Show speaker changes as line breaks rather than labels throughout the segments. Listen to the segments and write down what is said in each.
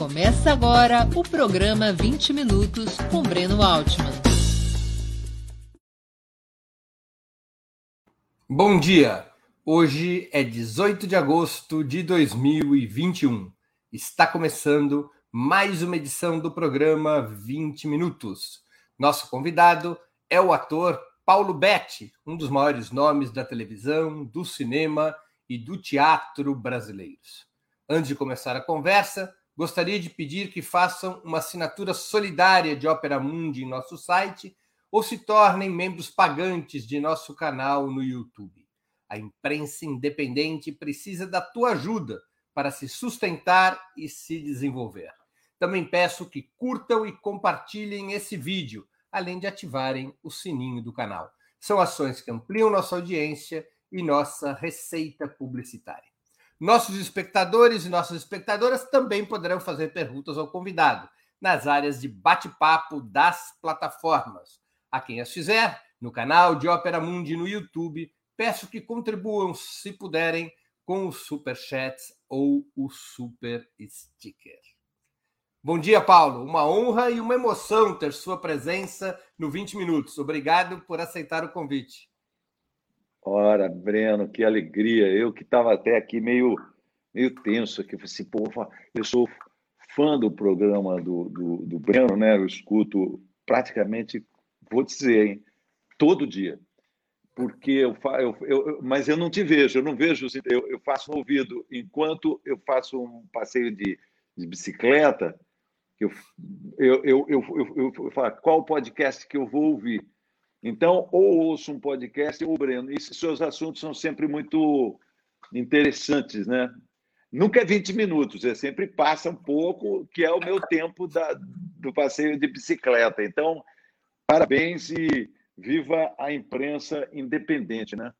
Começa agora o programa 20 Minutos com Breno Altman.
Bom dia! Hoje é 18 de agosto de 2021. Está começando mais uma edição do programa 20 Minutos. Nosso convidado é o ator Paulo Betti, um dos maiores nomes da televisão, do cinema e do teatro brasileiros. Antes de começar a conversa, gostaria de pedir que façam uma assinatura solidária de Opera Mundi em nosso site ou se tornem membros pagantes de nosso canal no YouTube. A imprensa independente precisa da tua ajuda para se sustentar e se desenvolver. Também peço que curtam e compartilhem esse vídeo, além de ativarem o sininho do canal. São ações que ampliam nossa audiência e nossa receita publicitária. Nossos espectadores e nossas espectadoras também poderão fazer perguntas ao convidado nas áreas de bate-papo das plataformas. A quem as fizer, no canal de Ópera Mundi no YouTube, peço que contribuam, se puderem, com o Super Chats ou o Super Sticker. Bom dia, Paulo. Uma honra e uma emoção ter sua presença no 20 Minutos. Obrigado por aceitar o convite.
Ora, Breno, que alegria. Eu que estava até aqui meio, meio tenso, aqui, assim, pô, eu sou fã do programa do, do, do Breno, né? Eu escuto praticamente, vou dizer, hein, todo dia. Porque eu, eu, eu, mas eu não te vejo, eu não vejo, eu, eu faço no ouvido. Enquanto eu faço um passeio de, de bicicleta, eu, eu, eu, eu, eu, eu, eu falo, qual podcast que eu vou ouvir? Então, ou ouço um podcast ou Breno. E seus assuntos são sempre muito interessantes, né? Nunca é 20 minutos, é sempre passa um pouco, que é o meu tempo da, do passeio de bicicleta. Então, parabéns e viva a imprensa independente, né?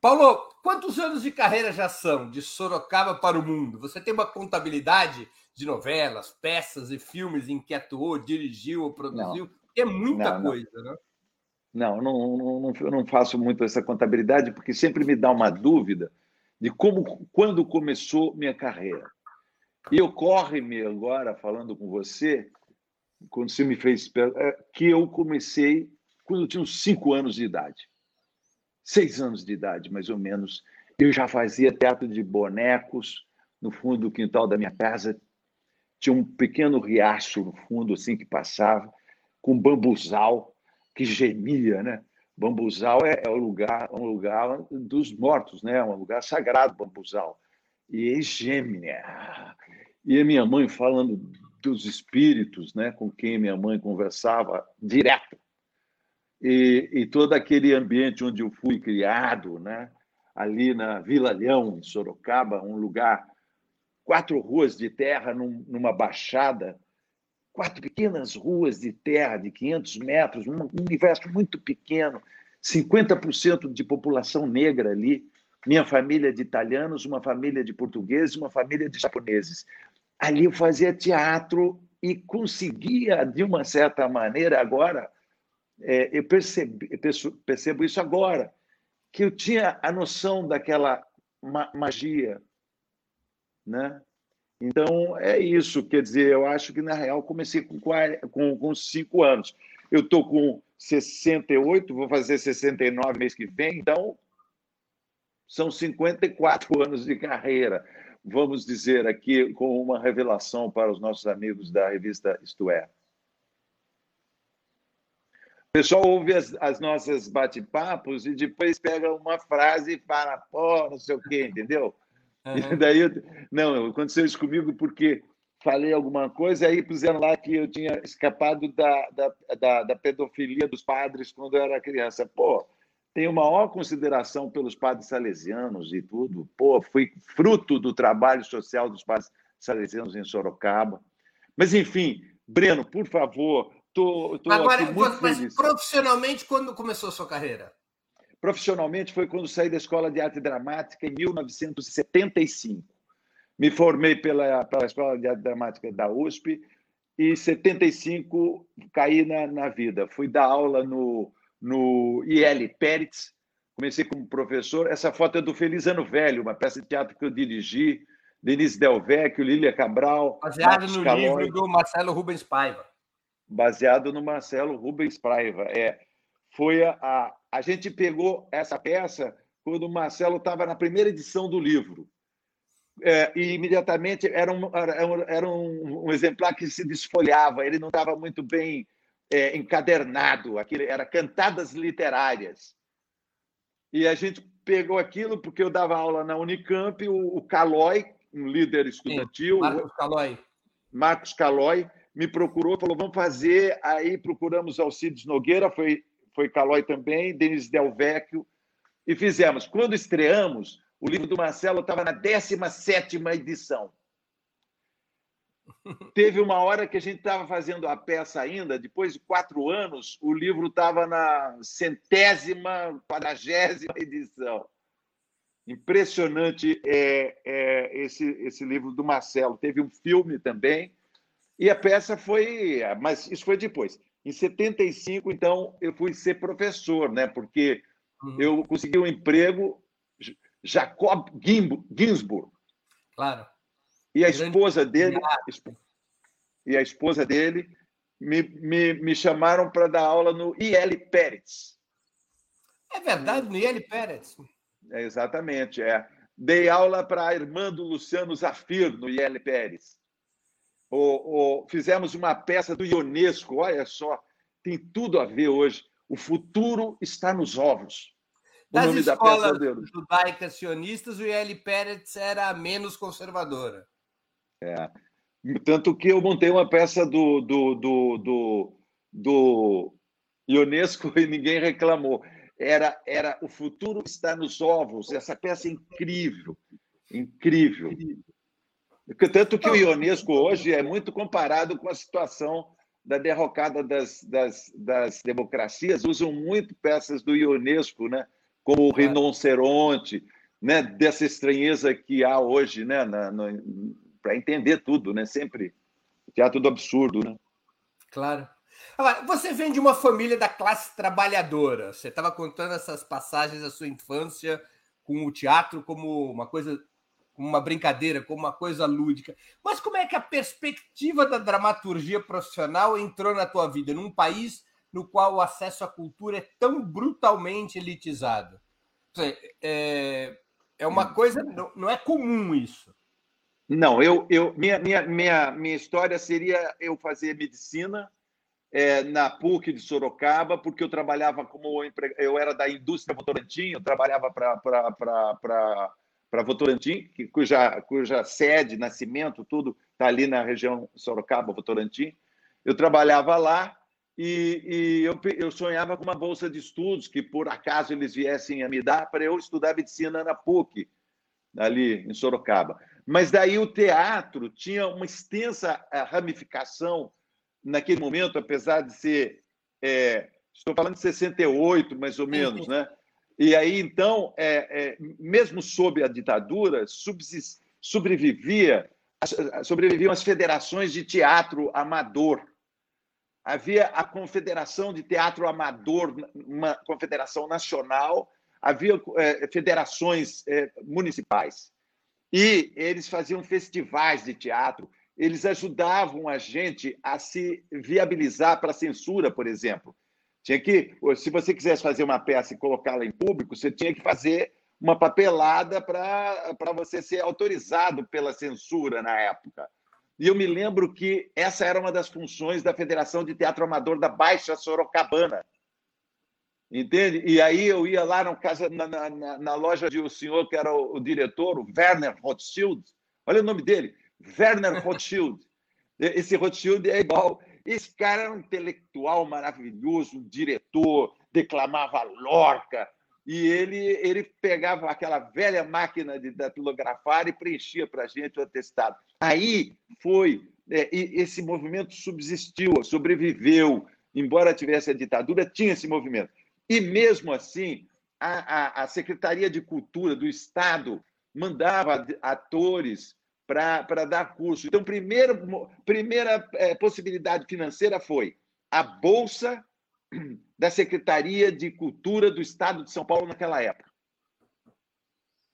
Paulo, quantos anos de carreira já são de Sorocaba para o mundo? Você tem uma contabilidade de novelas, peças e filmes em que atuou, dirigiu ou produziu? Não. É muita não, coisa,
não.
né?
Não, não, não, eu não faço muito essa contabilidade, porque sempre me dá uma dúvida de como, quando começou minha carreira. E ocorre-me agora, falando com você, quando você me fez é, que eu comecei quando eu tinha uns cinco anos de idade. Seis anos de idade, mais ou menos. Eu já fazia teatro de bonecos no fundo do quintal da minha casa. Tinha um pequeno riacho no fundo, assim, que passava, com bambuzal que gemia, né? Bambuzal é, é o lugar, um lugar dos mortos, né? Um lugar sagrado, Bambuzal. E geme, né? E a minha mãe falando dos espíritos, né? Com quem minha mãe conversava direto. E, e todo aquele ambiente onde eu fui criado, né? Ali na Vila Leão, em Sorocaba, um lugar quatro ruas de terra num, numa baixada quatro pequenas ruas de terra de 500 metros, um universo muito pequeno, 50% de população negra ali, minha família de italianos, uma família de portugueses, uma família de japoneses. Ali eu fazia teatro e conseguia, de uma certa maneira, agora, é, eu percebi, percebo isso agora, que eu tinha a noção daquela ma magia, né? Então, é isso. Quer dizer, eu acho que, na real, comecei com, com, com cinco anos. Eu estou com 68, vou fazer 69 mês que vem, então são 54 anos de carreira. Vamos dizer aqui com uma revelação para os nossos amigos da revista Isto É. O pessoal ouve as, as nossas bate-papos e depois pega uma frase e fala, pô, não sei o quê, entendeu? Uhum. Daí, não, aconteceu isso comigo porque falei alguma coisa, aí puseram lá que eu tinha escapado da, da, da, da, pedofilia dos padres quando eu era criança. Pô, tenho maior consideração pelos padres salesianos e tudo. Pô, fui fruto do trabalho social dos padres salesianos em Sorocaba. Mas, enfim, Breno, por favor, tô, tô
Agora, mas feliz. profissionalmente, quando começou a sua carreira?
Profissionalmente foi quando saí da Escola de Arte Dramática em 1975. Me formei pela, pela Escola de Arte Dramática da USP e em 75 caí na, na vida. Fui dar aula no, no IL Pérez, comecei como professor. Essa foto é do Feliz Ano Velho, uma peça de teatro que eu dirigi Denise Del Vecchio, Lília Cabral.
Baseado Marcos no Calói, livro do Marcelo Rubens Paiva.
Baseado no Marcelo Rubens Paiva. É, foi a, a, a gente pegou essa peça quando o Marcelo estava na primeira edição do livro. É, e imediatamente era, um, era, um, um, exemplar que se desfolhava, ele não estava muito bem é, encadernado, aquilo era cantadas literárias. E a gente pegou aquilo porque eu dava aula na Unicamp, o, o Calói, um líder estudantil, Sim,
Marcos Calói.
Marcos Calói, me procurou, falou: vamos fazer. Aí procuramos Alcides Nogueira, foi, foi Calói também, Denis Del Vecchio, e fizemos. Quando estreamos, o livro do Marcelo estava na 17 edição. Teve uma hora que a gente estava fazendo a peça ainda, depois de quatro anos, o livro estava na centésima, quadragésima edição. Impressionante é, é, esse, esse livro do Marcelo. Teve um filme também, e a peça foi. Mas isso foi depois. Em 75, então, eu fui ser professor, né? porque uhum. eu consegui um emprego Jacob Ginsburg.
Claro.
E a esposa dele, e a esposa dele me, me, me chamaram para dar aula no IL Pérez.
É verdade, no IL Pérez.
É, exatamente, é. Dei aula para a irmã do Luciano Zafir no IL Pérez. O, o, fizemos uma peça do Ionesco, olha só, tem tudo a ver hoje. O futuro está nos ovos
das nome escolas da judaicas sionistas, o IL Pérez era a menos conservadora.
É. Tanto que eu montei uma peça do, do, do, do, do Ionesco e ninguém reclamou. Era, era O Futuro Está nos Ovos. Essa peça é incrível. Incrível. Tanto que o Ionesco hoje é muito comparado com a situação da derrocada das, das, das democracias. Usam muito peças do Ionesco, né? como o rinoceronte, né? dessa estranheza que há hoje né? para entender tudo, né? sempre teatro do absurdo. Né?
Claro. Agora, você vem de uma família da classe trabalhadora. Você estava contando essas passagens da sua infância com o teatro como uma coisa, como uma brincadeira, como uma coisa lúdica. Mas como é que a perspectiva da dramaturgia profissional entrou na tua vida num país no qual o acesso à cultura é tão brutalmente elitizado. É, é uma hum. coisa, não, é comum isso.
Não, eu, eu minha, minha, minha, minha história seria eu fazer medicina é, na PUC de Sorocaba, porque eu trabalhava como eu era da indústria Votorantim, eu trabalhava para Votorantim, cuja, cuja sede, nascimento, tudo está ali na região Sorocaba, Votorantim. Eu trabalhava lá e, e eu, eu, sonhava com uma bolsa de estudos que, por acaso, eles viessem a me dar para eu estudar medicina na PUC, ali em Sorocaba. Mas daí o teatro tinha uma extensa eh, ramificação naquele momento, apesar de ser. É, estou falando de 68, mais ou menos, né? E aí, então, é, é, mesmo sob a ditadura, sobrevivia, sobreviviam as federações de teatro amador, havia a Confederação de Teatro Amador, uma confederação nacional, havia é, federações é, municipais. E eles faziam festivais de teatro, eles ajudavam a gente a se viabilizar para a censura, por exemplo. Tinha que, se você quisesse fazer uma peça e colocá-la em público, você tinha que fazer uma papelada para você ser autorizado pela censura na época. E eu me lembro que essa era uma das funções da Federação de Teatro Amador da Baixa Sorocabana. Entende? E aí eu ia lá na, casa, na, na, na loja de um senhor que era o, o, diretor, o Werner Rothschild. Olha o nome dele, Werner Rothschild. Esse Rothschild é igual. Esse cara era um intelectual maravilhoso, um diretor, declamava Lorca, e ele, ele pegava aquela velha máquina de datilografar e preenchia para a gente o atestado. Aí foi, é, esse movimento subsistiu, sobreviveu, embora tivesse a ditadura, tinha esse movimento. E mesmo assim, a, a, a Secretaria de Cultura do Estado mandava atores para dar curso. Então, primeiro, primeira é, possibilidade financeira foi a Bolsa da Secretaria de Cultura do Estado de São Paulo naquela época.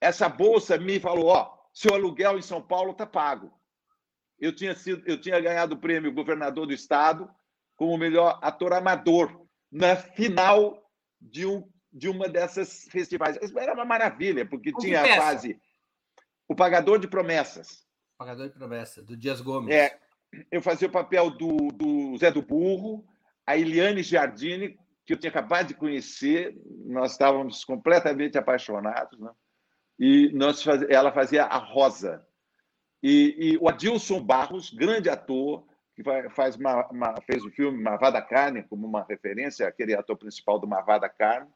Essa bolsa me falou: ó, seu aluguel em São Paulo está pago. Eu tinha, sido, eu tinha ganhado o prêmio governador do estado como melhor ator amador na final de, um, de uma dessas festivais. Era uma maravilha, porque tinha a fase O Pagador de Promessas.
Pagador de Promessas, do Dias Gomes.
É, eu fazia o papel do, do Zé do Burro, a Eliane Giardini, que eu tinha acabado de conhecer, nós estávamos completamente apaixonados, né? e nós faz... ela fazia a Rosa. E, e, o Adilson Barros, grande ator, que faz uma, uma, fez o filme Marvada Carne, como uma referência, aquele ator principal do Marvada Carne.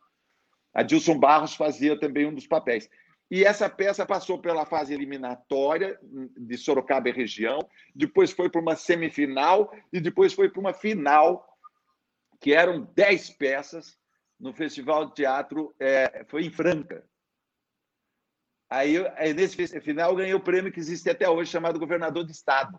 Adilson Barros fazia também um dos papéis. E essa peça passou pela fase eliminatória de Sorocaba e região, depois foi para uma semifinal e depois foi para uma final que eram dez peças no Festival de Teatro, é, foi em Franca. Aí, aí, nesse final, eu ganhei o prêmio que existe até hoje, chamado Governador de Estado.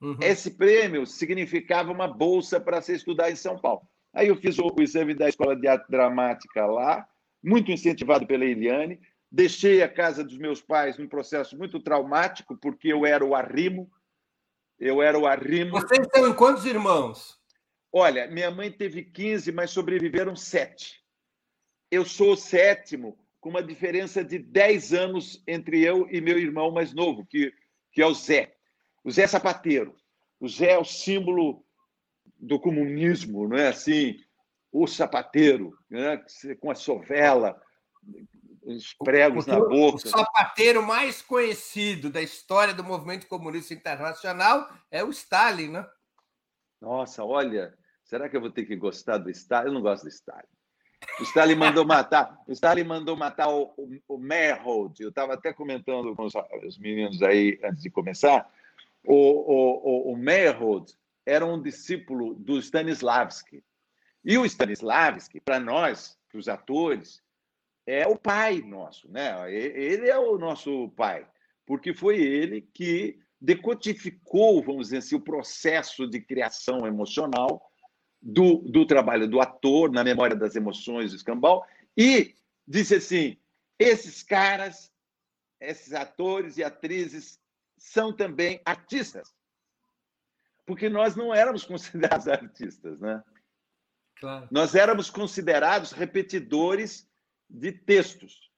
Uhum. Esse prêmio significava uma bolsa para se estudar em São Paulo. Aí eu fiz o, o exame da Escola de Arte Dramática lá, muito incentivado pela Eliane. Deixei a casa dos meus pais num processo muito traumático, porque eu era o arrimo. Eu era o arrimo.
Vocês têm quantos irmãos?
Olha, minha mãe teve 15, mas sobreviveram sete. Eu sou o sétimo, com uma diferença de 10 anos entre eu e meu irmão mais novo, que, que é o Zé. O Zé Sapateiro. O Zé é o símbolo do comunismo, não é assim? O sapateiro, né? com a sovela, os pregos o, na boca. O
sapateiro mais conhecido da história do movimento comunista internacional é o Stalin, né?
Nossa, olha, Será que eu vou ter que gostar do Stalin? Eu não gosto do Stalin. O Stalin mandou matar, o Stalin mandou matar o, o, o Merhold. Eu estava até comentando com os, os, meninos aí antes de começar. O, o, o, o era um discípulo do Stanislavski. E o Stanislavski, para nós, para os atores, é o pai nosso, né? Ele é o nosso pai, porque foi ele que decodificou, vamos dizer assim, o processo de criação emocional do, do trabalho do ator, na memória das emoções do escambau, e disse assim: esses caras, esses atores e atrizes, são também artistas. Porque nós não éramos considerados artistas, né? Claro. Nós éramos considerados repetidores de textos.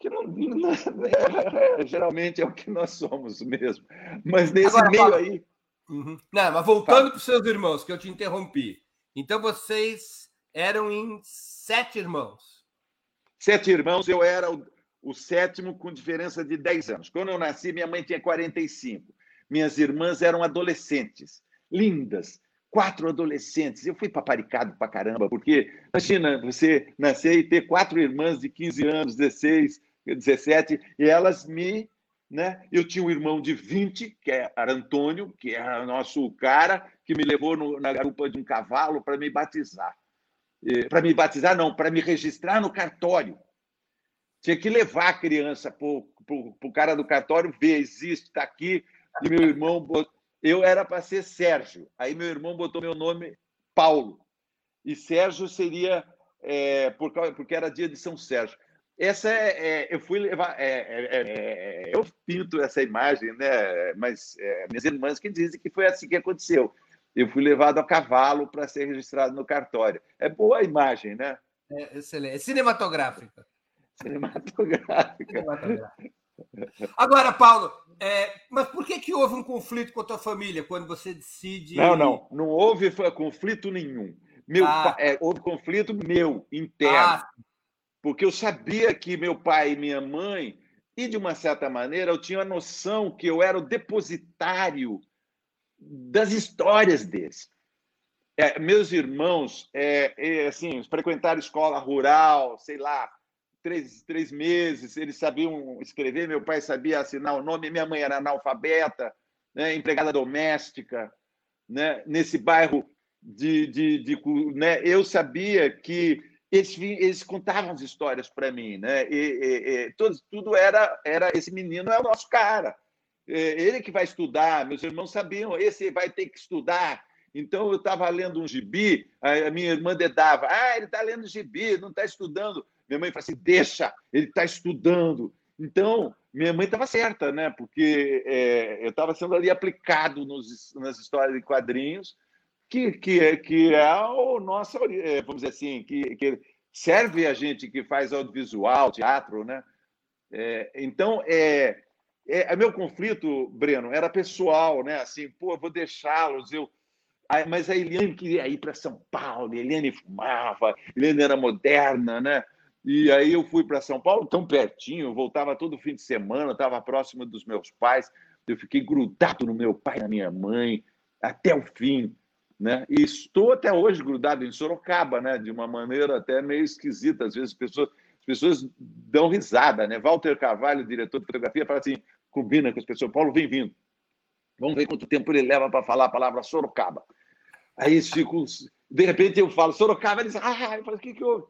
Que não, não, é, geralmente é o que nós somos mesmo. Mas nesse Agora, meio aí.
Uhum. Não, mas voltando para os seus irmãos, que eu te interrompi. Então vocês eram em sete irmãos.
Sete irmãos, eu era o, o sétimo com diferença de 10 anos. Quando eu nasci, minha mãe tinha 45. Minhas irmãs eram adolescentes, lindas, quatro adolescentes. Eu fui paparicado pra caramba, porque imagina você nascer e ter quatro irmãs de 15 anos, 16, 17, e elas me né? Eu tinha um irmão de 20, que era Antônio, que era nosso cara, que me levou no, na garupa de um cavalo para me batizar. Para me batizar, não, para me registrar no cartório. Tinha que levar a criança para o cara do cartório ver, existe, está aqui. E meu irmão, eu era para ser Sérgio. Aí meu irmão botou meu nome Paulo. E Sérgio seria, é, porque era dia de São Sérgio. Essa é, é eu fui levar, é, é, é, é, eu pinto essa imagem, né? Mas minhas irmãs que dizem que foi assim que aconteceu. Eu fui levado a cavalo para ser registrado no cartório. É boa a imagem, né?
É excelente. É cinematográfica.
Cinematográfica. cinematográfica.
Agora, Paulo, é, mas por que, que houve um conflito com a tua família quando você decide.
Não, não, não houve conflito nenhum. Meu, ah. é, houve conflito meu, interno. Ah, porque eu sabia que meu pai e minha mãe, e de uma certa maneira, eu tinha a noção que eu era o depositário das histórias deles. É, meus irmãos, é, é, assim, frequentaram escola rural, sei lá, três, três meses, eles sabiam escrever, meu pai sabia assinar o nome, minha mãe era analfabeta, né, empregada doméstica, né, nesse bairro de, de, de né, eu sabia que eles, eles contavam as histórias para mim, né? E, e, e tudo, tudo, era, era esse menino é o nosso cara, é, ele que vai estudar. Meus irmãos sabiam, esse vai ter que estudar. Então eu estava lendo um gibi, a minha irmã dedava, ah, ele está lendo gibi, não está estudando. Minha mãe falou assim, deixa, ele está estudando. Então minha mãe estava certa, né? Porque é, eu estava sendo ali aplicado nos, nas histórias de quadrinhos, que, que, é, que é o nosso, é, vamos dizer assim, que, que serve a gente que faz audiovisual, teatro, né? É, então, é, é, meu conflito, Breno, era pessoal, né? Assim, pô, vou deixá-los, eu mas a Eliane queria ir para São Paulo, a Eliane fumava, a Eliane era moderna, né? E aí eu fui para São Paulo, tão pertinho, eu voltava todo fim de semana, estava próximo dos meus pais, eu fiquei grudado no meu pai e na minha mãe até o fim, né? E estou até hoje grudado em Sorocaba, né? De uma maneira até meio esquisita, às vezes as pessoas, as pessoas dão risada, né? Walter Carvalho, diretor de fotografia, fala assim, combina com as pessoas, Paulo, vem vindo. Vamos ver quanto tempo ele leva para falar a palavra Sorocaba. Aí eles ficam. De repente eu falo Sorocaba, eles. Ah, eu falo, o que, que houve?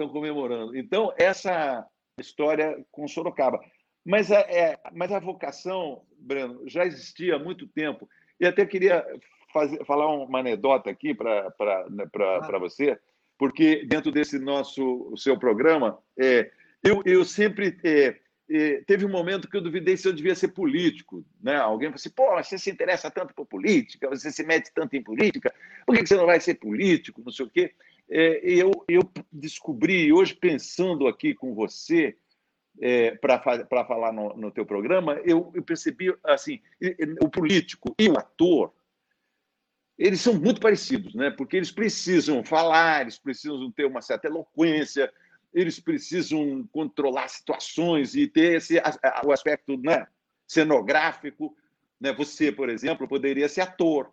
Estão comemorando. Então, essa história com Sorocaba. Mas a, é, mas a vocação, Breno, já existia há muito tempo. E até queria fazer, falar uma anedota aqui para né, ah. você, porque dentro desse nosso seu programa, é, eu, eu sempre é, teve um momento que eu duvidei se eu devia ser político. Né? Alguém falou assim: pô, você se interessa tanto por política, você se mete tanto em política, por que você não vai ser político? Não sei o quê. É, eu, eu descobri, hoje pensando aqui com você, é, para falar no, no teu programa, eu, eu percebi assim: o político e o ator. Eles são muito parecidos, né? porque eles precisam falar, eles precisam ter uma certa eloquência, eles precisam controlar situações e ter esse, o aspecto né, cenográfico. Né? Você, por exemplo, poderia ser ator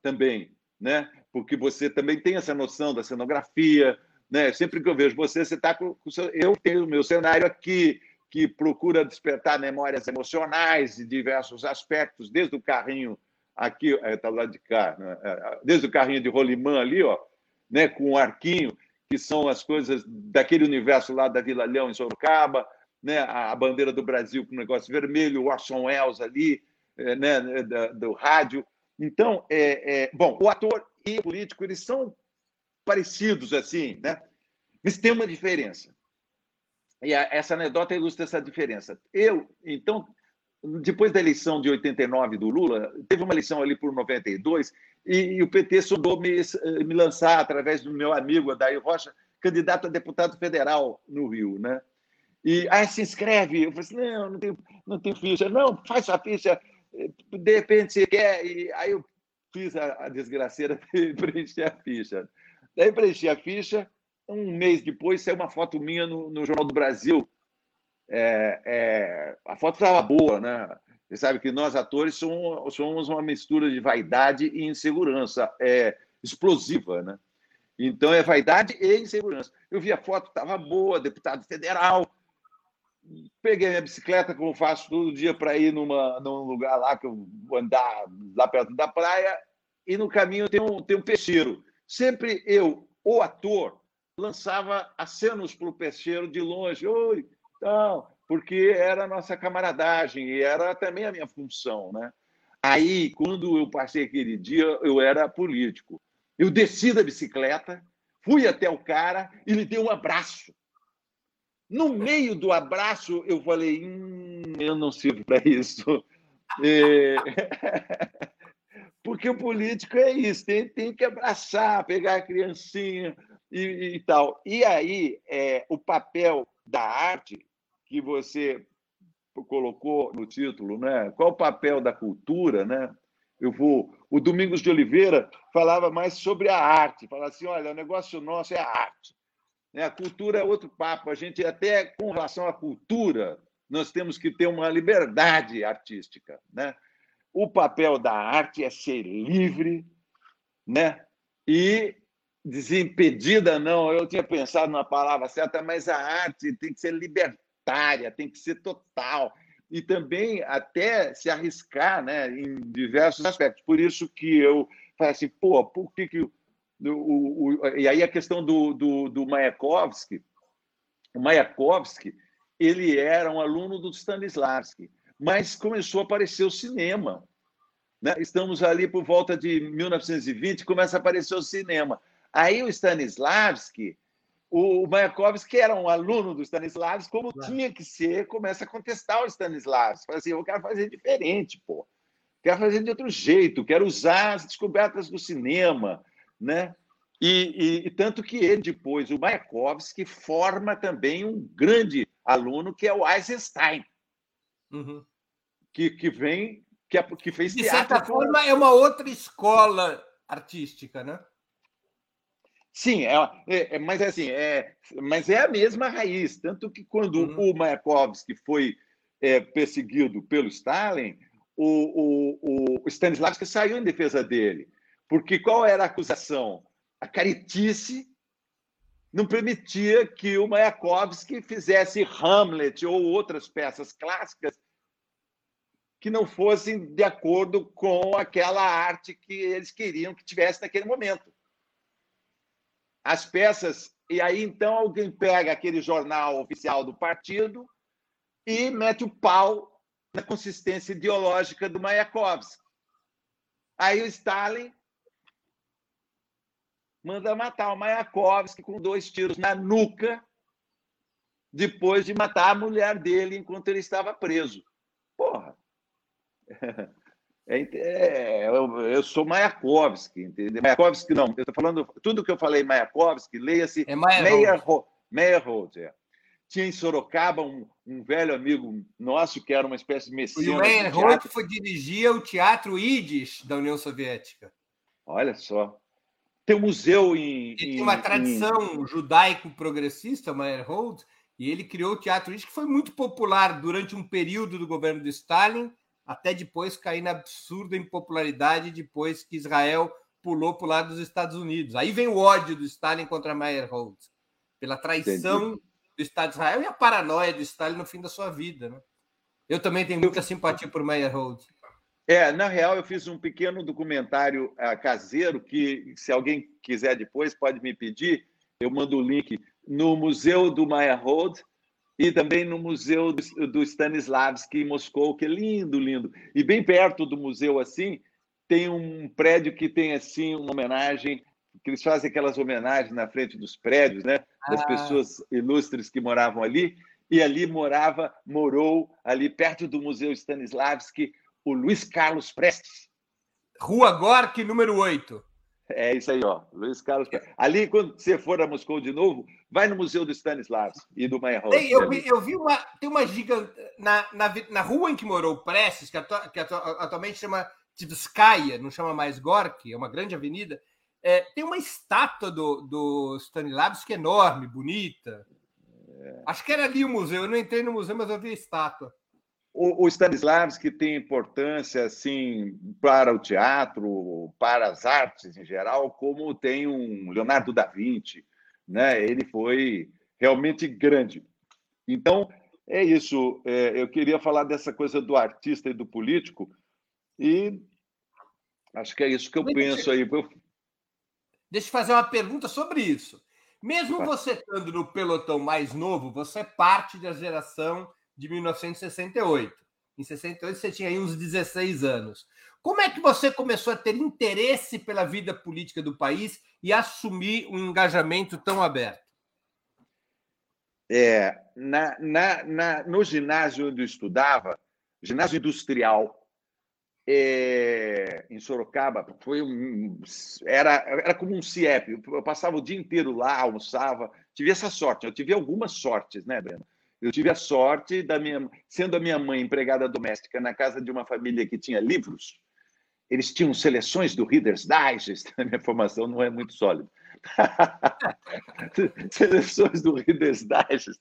também, né? Porque você também tem essa noção da cenografia. Né? Sempre que eu vejo você, você está com, com seu... Eu tenho o meu cenário aqui, que procura despertar memórias emocionais de diversos aspectos, desde o carrinho aqui, está é, lá de cá, né? É, desde o carrinho de rolimã ali, ó, né, com o arquinho, que são as coisas daquele universo lá da Vila Leão, em Sorocaba, né? a bandeira do Brasil com o negócio vermelho, o Orson Welles ali, é, né? do rádio. Então, é, é, bom, o ator e político, eles são parecidos, assim, né? mas tem uma diferença. E a, essa anedota ilustra essa diferença. Eu, então, depois da eleição de 89 do Lula, teve uma eleição ali por 92, e, e o PT sondou me, me lançar, através do meu amigo Adair Rocha, candidato a deputado federal no Rio, né? E aí se inscreve. Eu falei assim: não, não tenho, não tenho ficha. Não, faz sua ficha, de repente você quer. E aí eu fiz a, a desgraceira de preencher a ficha. Daí preenchi a ficha. Um mês depois saiu uma foto minha no, no Jornal do Brasil. É, é, a foto estava boa, né? Você sabe que nós, atores, somos, somos uma mistura de vaidade e insegurança é, explosiva, né? Então, é vaidade e insegurança. Eu vi a foto, estava boa, deputado federal. Peguei minha bicicleta, como faço todo dia, para ir numa, num lugar lá que eu vou andar lá perto da praia, e no caminho tem um, tem um peixeiro. Sempre eu, o ator, lançava acenos para o peixeiro de longe. Oi, então, porque era a nossa camaradagem e era também a minha função, né? Aí, quando eu passei aquele dia, eu era político. Eu desci da bicicleta, fui até o cara e lhe dei um abraço. No meio do abraço, eu falei: hum, eu não sirvo para isso. É... Porque o político é isso, tem, tem que abraçar, pegar a criancinha e, e tal. E aí, é, o papel da arte que você colocou no título, né? Qual o papel da cultura, né? Eu vou. O Domingos de Oliveira falava mais sobre a arte, falava assim: olha, o negócio nosso é a arte. Né? A cultura é outro papo. A gente, até com relação à cultura, nós temos que ter uma liberdade artística. Né? O papel da arte é ser livre né? e desimpedida, não. Eu tinha pensado na palavra certa, mas a arte tem que ser libertada tem que ser total. E também até se arriscar né, em diversos aspectos. Por isso que eu falei assim, pô, por que, que o, o, o, e aí a questão do, do, do Mayakovsky, o Mayakovsky, ele era um aluno do Stanislavski, mas começou a aparecer o cinema. Né? Estamos ali por volta de 1920, começa a aparecer o cinema. Aí o Stanislavski o Mayakovsky era um aluno do Stanislavski, como claro. tinha que ser, começa a contestar o Stanislavski. Fala assim, eu quero fazer diferente, pô. Quero fazer de outro jeito, quero usar as descobertas do cinema, né? E, e, e tanto que ele depois, o Mayakovsky, forma também um grande aluno que é o Eisenstein, uhum. que, que vem, que, é, que fez
de
teatro.
De certa forma, é uma outra escola artística, né?
Sim, é, é, é, mas é assim, é, mas é a mesma raiz. Tanto que quando uhum. o Mayakovsky foi é, perseguido pelo Stalin, o, o, o Stanislavski saiu em defesa dele. Porque qual era a acusação? A caritice não permitia que o Mayakovsky fizesse Hamlet ou outras peças clássicas que não fossem de acordo com aquela arte que eles queriam que tivesse naquele momento as peças, e aí então alguém pega aquele jornal oficial do partido e mete o pau na consistência ideológica do Mayakovsky. Aí o Stalin manda matar o Mayakovsky com dois tiros na nuca, depois de matar a mulher dele enquanto ele estava preso. Porra! É, é, eu, eu, sou Mayakovsky, entendeu? Mayakovsky não, eu estou falando, tudo que eu falei Mayakovsky, leia-se é Meyerhold. É. Tinha em Sorocaba um, um, velho amigo nosso que era uma espécie de messias.
O Meyerhold foi dirigia o Teatro Yiddish da União Soviética.
Olha só. Tem um museu em.
Ele tem uma tradição em... judaico-progressista, Meyerhold, e ele criou o Teatro Yiddish, que foi muito popular durante um período do governo de Stalin até depois cair na absurda impopularidade depois que Israel pulou para o lado dos Estados Unidos. Aí vem o ódio do Stalin contra Meyerhold, pela traição Entendi. do Estado de Israel e a paranoia do Stalin no fim da sua vida. Né? Eu também tenho muita simpatia por Meyerhold.
É, na real, eu fiz um pequeno documentário uh, caseiro que, se alguém quiser depois, pode me pedir. Eu mando o link no Museu do Meyerhold, e também no Museu do Stanislavski em Moscou, que é lindo, lindo. E bem perto do museu, assim, tem um prédio que tem, assim, uma homenagem, que eles fazem aquelas homenagens na frente dos prédios, né? Das ah. pessoas ilustres que moravam ali. E ali morava, morou, ali perto do Museu Stanislavski, o Luiz Carlos Prestes.
Rua Gorky, número 8.
É isso aí, ó. Luiz Carlos. Ali, quando você for a Moscou de novo, vai no Museu do Stanislavski e do Meyerhold.
Eu, vi, eu vi uma. Tem uma gigante. Na, na, na rua em que morou Prestes, que, que atu, atualmente chama Tverskaya, não chama mais Gorky, é uma grande avenida. É, tem uma estátua do, do Stanislavski enorme, bonita. É. Acho que era ali o museu. Eu não entrei no museu, mas eu vi a estátua.
O, o Stanislavski tem importância assim para o teatro, para as artes em geral, como tem um Leonardo da Vinci, né? Ele foi realmente grande. Então é isso. É, eu queria falar dessa coisa do artista e do político e acho que é isso que eu penso aí.
Deixa eu fazer uma pergunta sobre isso. Mesmo você estando no pelotão mais novo, você é parte da geração de 1968. Em 68 você tinha aí uns 16 anos. Como é que você começou a ter interesse pela vida política do país e assumir um engajamento tão aberto?
É, na, na, na, no ginásio onde eu estudava, ginásio industrial, é, em Sorocaba, foi um, era, era como um CIEP. Eu passava o dia inteiro lá, almoçava. Tive essa sorte. Eu tive algumas sortes, né, Breno? Eu tive a sorte da minha, sendo a minha mãe empregada doméstica na casa de uma família que tinha livros. Eles tinham seleções do Reader's Digest. A minha formação não é muito sólida. seleções do Reader's Digest.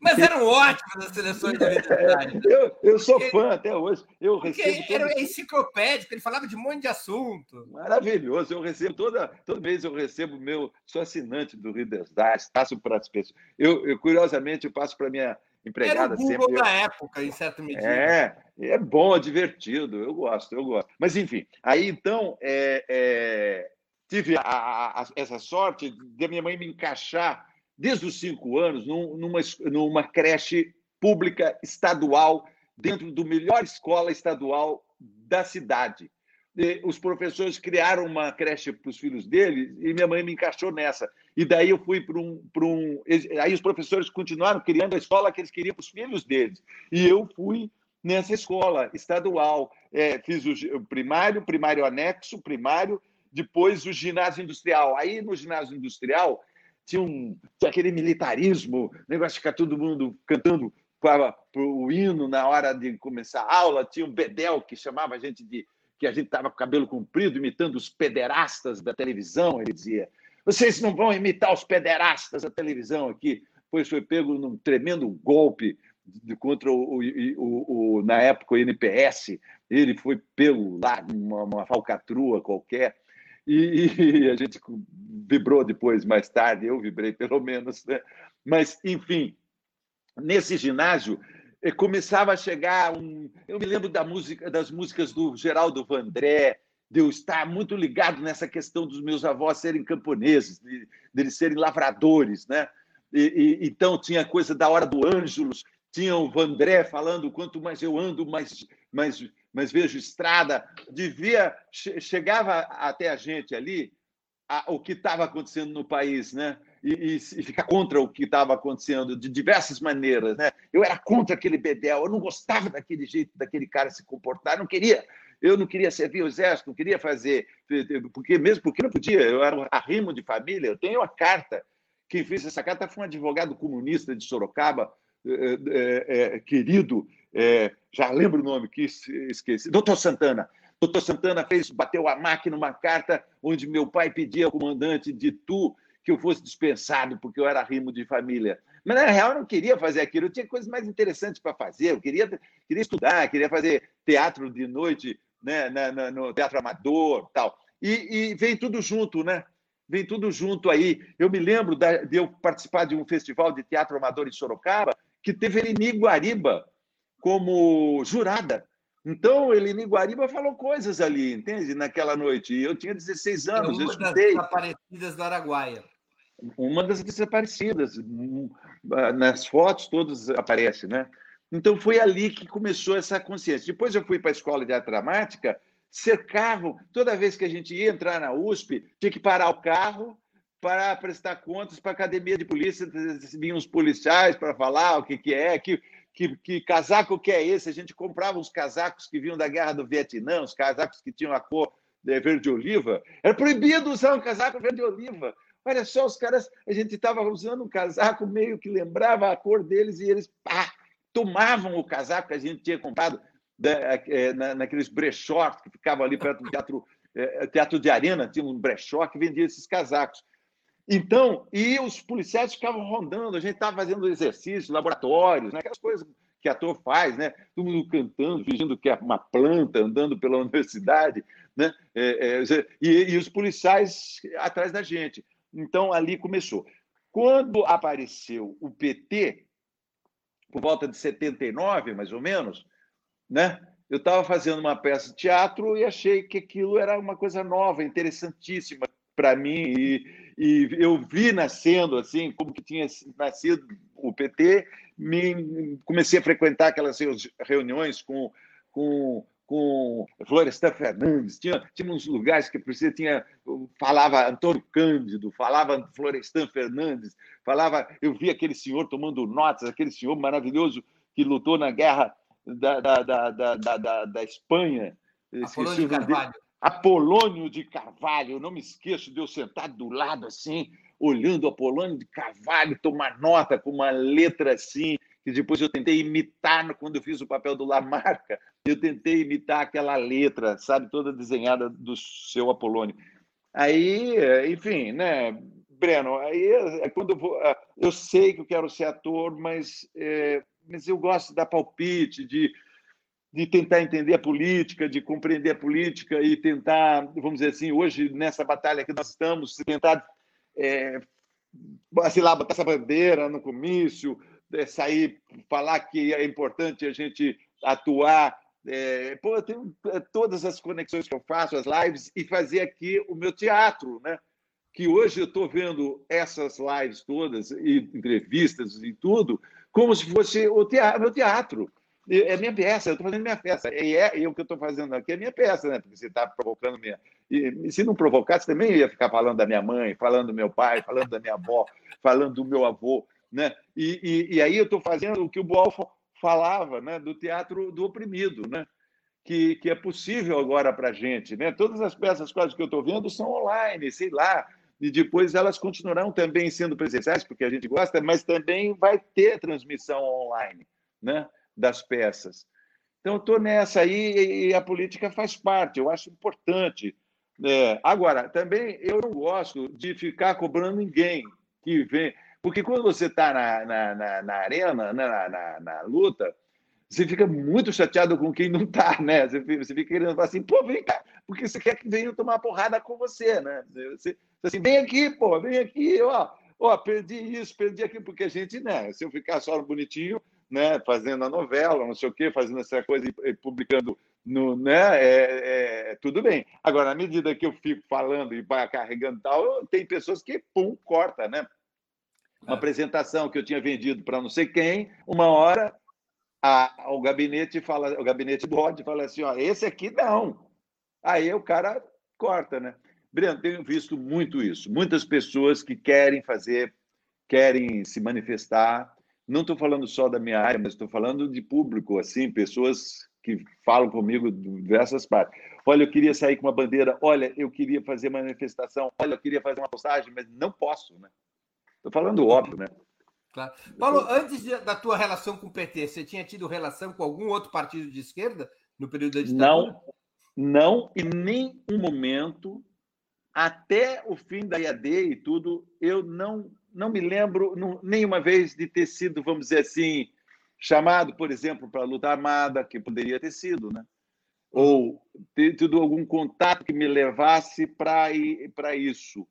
Mas eram ótimas as seleções do Reader's Digest.
Eu, eu sou fã até hoje. Eu recebo
todo... Era enciclopédico, ele falava de um monte de assunto.
Maravilhoso. Eu recebo toda, todo mês eu recebo meu. Sou assinante do Reader's Digest, passo para as pessoas. Eu, eu, curiosamente, eu passo para minha empregada
Era o Google sempre. da época, em certa medida.
É, é bom, é divertido, eu gosto, eu gosto. Mas, enfim, aí então é, é, tive a, a, a, essa sorte de a minha mãe me encaixar desde os cinco anos numa, numa creche pública estadual dentro do melhor escola estadual da cidade. os professores criaram uma creche para os filhos dele e minha mãe me encaixou nessa. E daí eu fui para um, um. Aí os professores continuaram criando a escola que eles queriam para os filhos deles. E eu fui nessa escola estadual. É, fiz o primário, primário anexo, primário, depois o ginásio industrial. Aí no ginásio industrial tinha, um, tinha aquele militarismo, negócio de ficar todo mundo cantando para o hino na hora de começar a aula. Tinha um bedel que chamava a gente de que a gente estava com o cabelo comprido, imitando os pederastas da televisão, ele dizia. Vocês não vão imitar os pederastas da televisão aqui. Pois foi pego num tremendo golpe contra o, o, o, na época, o NPS. Ele foi pego lá, uma, uma falcatrua qualquer. E, e, a gente vibrou depois, mais tarde, eu vibrei pelo menos. Né? Mas, enfim, nesse ginásio, eh, começava a chegar um. Eu me lembro da música, das músicas do Geraldo Vandré, de eu estar muito ligado nessa questão dos meus avós serem camponeses, de, de eles serem lavradores, né? E, e, então tinha coisa da hora do Ângelos, tinha o Vandré falando quanto mais eu ando, mais, mais, mais vejo estrada. Devia chegava até a gente ali a, o que estava acontecendo no país, né? e, e, e ficar contra o que estava acontecendo de diversas maneiras. Né? Eu era contra aquele Bedel, eu não gostava daquele jeito daquele cara se comportar, não queria. Eu não queria servir o exército, não queria fazer, porque mesmo porque não podia, eu era um arrimo de família, eu tenho a carta. Quem fez essa carta foi um advogado comunista de Sorocaba, é, é, querido, já lembro o nome, que esqueci, doutor Santana. Doutor Santana fez, bateu a máquina uma carta onde meu pai pedia ao comandante de Tu que eu fosse dispensado porque eu era rimo de família. Mas, na real, eu não queria fazer aquilo. Eu tinha coisas mais interessantes para fazer. Eu queria, queria estudar, queria fazer teatro de noite, né, na, na, no teatro amador tal. E, e vem tudo junto, né? Vem tudo junto aí. Eu me lembro da, de eu participar de um festival de teatro amador em Sorocaba que teve Elini Guariba como jurada. Então, Elini Guariba falou coisas ali, entende? Naquela noite. E eu tinha 16 anos,
é
eu escutei.
Das Aparecidas do Araguaia
uma das desaparecidas. Nas fotos todas aparece, né? Então foi ali que começou essa consciência. Depois eu fui para a escola de arte dramática, cercavam, toda vez que a gente ia entrar na USP, tinha que parar o carro para prestar contas para a academia de polícia, vinham os policiais para falar o que, que é, que, que, que casaco que é esse. A gente comprava uns casacos que vinham da guerra do Vietnã, os casacos que tinham a cor verde-oliva. Era proibido usar um casaco verde-oliva Olha só, os caras, a gente estava usando um casaco meio que lembrava a cor deles e eles pá, tomavam o casaco que a gente tinha comprado é, naqueles brechós que ficavam ali perto do teatro, teatro de arena, tinha um brechó que vendia esses casacos. Então, e os policiais ficavam rondando, a gente estava fazendo exercícios, laboratórios, né? aquelas coisas que ator faz, né? Todo mundo cantando, fingindo que é uma planta, andando pela universidade, né? É, é, e, e, os policiais atrás da gente. Então, ali começou. Quando apareceu o PT, por volta de 79, mais ou menos, né? eu estava fazendo uma peça de teatro e achei que aquilo era uma coisa nova, interessantíssima para mim. E, e, eu vi nascendo, assim, como que tinha nascido o PT, me, comecei a frequentar aquelas reuniões com, com com Florestan Fernandes, tinha, tinha uns lugares que precisa tinha falava Antônio Cândido, falava Florestan Fernandes, falava, eu vi aquele senhor tomando notas, aquele senhor maravilhoso que lutou na guerra da, da, da, da, da, da Espanha.
Apolônio de Carvalho.
Apolônio de Carvalho, eu não me esqueço de eu sentar do lado assim, olhando Apolônio de Carvalho, tomar nota com uma letra assim, que depois eu tentei imitar quando eu fiz o papel do Lamarca, eu tentei imitar aquela letra, sabe, toda desenhada do seu Apolônio. Aí, enfim, né, Breno, aí é quando eu vou. Ah, eu sei que eu quero ser ator, mas, é, mas eu gosto da palpite, de, de tentar entender a política, de compreender a política e tentar, vamos dizer assim, hoje, nessa batalha que nós estamos, tentar, é, sei lá, botar essa bandeira no comício, é, sair, falar que é importante a gente atuar. É, pô, eu tenho é, todas as conexões que eu faço, as lives, e fazer aqui o meu teatro, né? Que hoje eu estou vendo essas lives todas, e entrevistas e tudo, como se fosse o teatro, meu teatro. É minha peça, eu estou fazendo minha peça. E, é, e o que eu estou fazendo aqui é minha peça, né? Porque você está provocando minha. E se não provocasse, também ia ficar falando da minha mãe, falando do meu pai, falando da minha avó, falando do meu avô. Né? E, e, e aí eu estou fazendo o que o Boal falava né? do teatro do oprimido, né? que, que é possível agora para a gente. Né? Todas as peças quase que eu estou vendo são online, sei lá, e depois elas continuarão também sendo presenciais, porque a gente gosta, mas também vai ter transmissão online né? Das peças. Então, estou nessa aí e a política faz parte, eu acho importante. É, agora, também eu não gosto de ficar cobrando ninguém que vem. Porque quando você está na, na, na, na, arena, né, na, na, na, luta, você fica muito chateado com quem não está, né? Você fica, querendo falar assim, pô, vem cá, porque você quer que venha tomar porrada com você, né? Você, assim, vem aqui, pô, vem aqui, ó, ó, perdi isso, perdi aquilo, porque a gente, né? Se eu ficar só bonitinho, né, fazendo a novela, não sei o quê, fazendo essa coisa e publicando no, né, é, é, tudo bem. Agora, à medida que eu fico falando e vai carregando tal, tem pessoas que, pum, corta, né? Uma é. apresentação que eu tinha vendido para não sei quem, uma hora a, o gabinete fala, o gabinete bode fala assim, ó, esse aqui não. Aí o cara corta, né? Breno, tenho visto muito isso. Muitas pessoas que querem fazer, querem se manifestar. Não estou falando só da minha área, mas estou falando de público, assim, pessoas que falam comigo de diversas partes. Olha, eu queria sair com uma bandeira. Olha, eu queria fazer manifestação. Olha, eu queria fazer uma postagem, mas não posso, né? Estou falando óbvio, né?
Claro. Paulo, antes de, da tua relação com o PT, você tinha tido relação com algum outro partido de esquerda no período da ditadura?
Não, não, e nem um momento, até o fim da IAD e tudo, eu não, não me lembro não, nenhuma vez de ter sido, vamos dizer assim, chamado, por exemplo, para a luta armada, que poderia ter sido, né? Ou ter tido algum contato que me levasse para isso.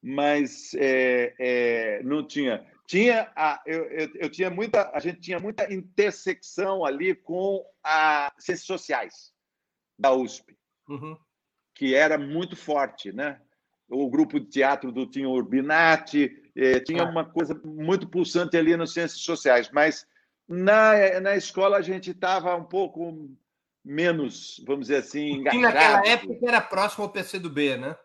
Mas é, é, não tinha tinha a, eu, eu, eu, tinha muita, a gente tinha muita intersecção ali com a ciências sociais da USP, uhum. que era muito forte, né? O grupo de teatro do Tinho Urbinati eh, tinha uma coisa muito pulsante ali nas ciências sociais, mas na, na escola a gente estava um pouco menos, vamos dizer assim,
engajado. Naquela época era próximo ao PCdoB, né?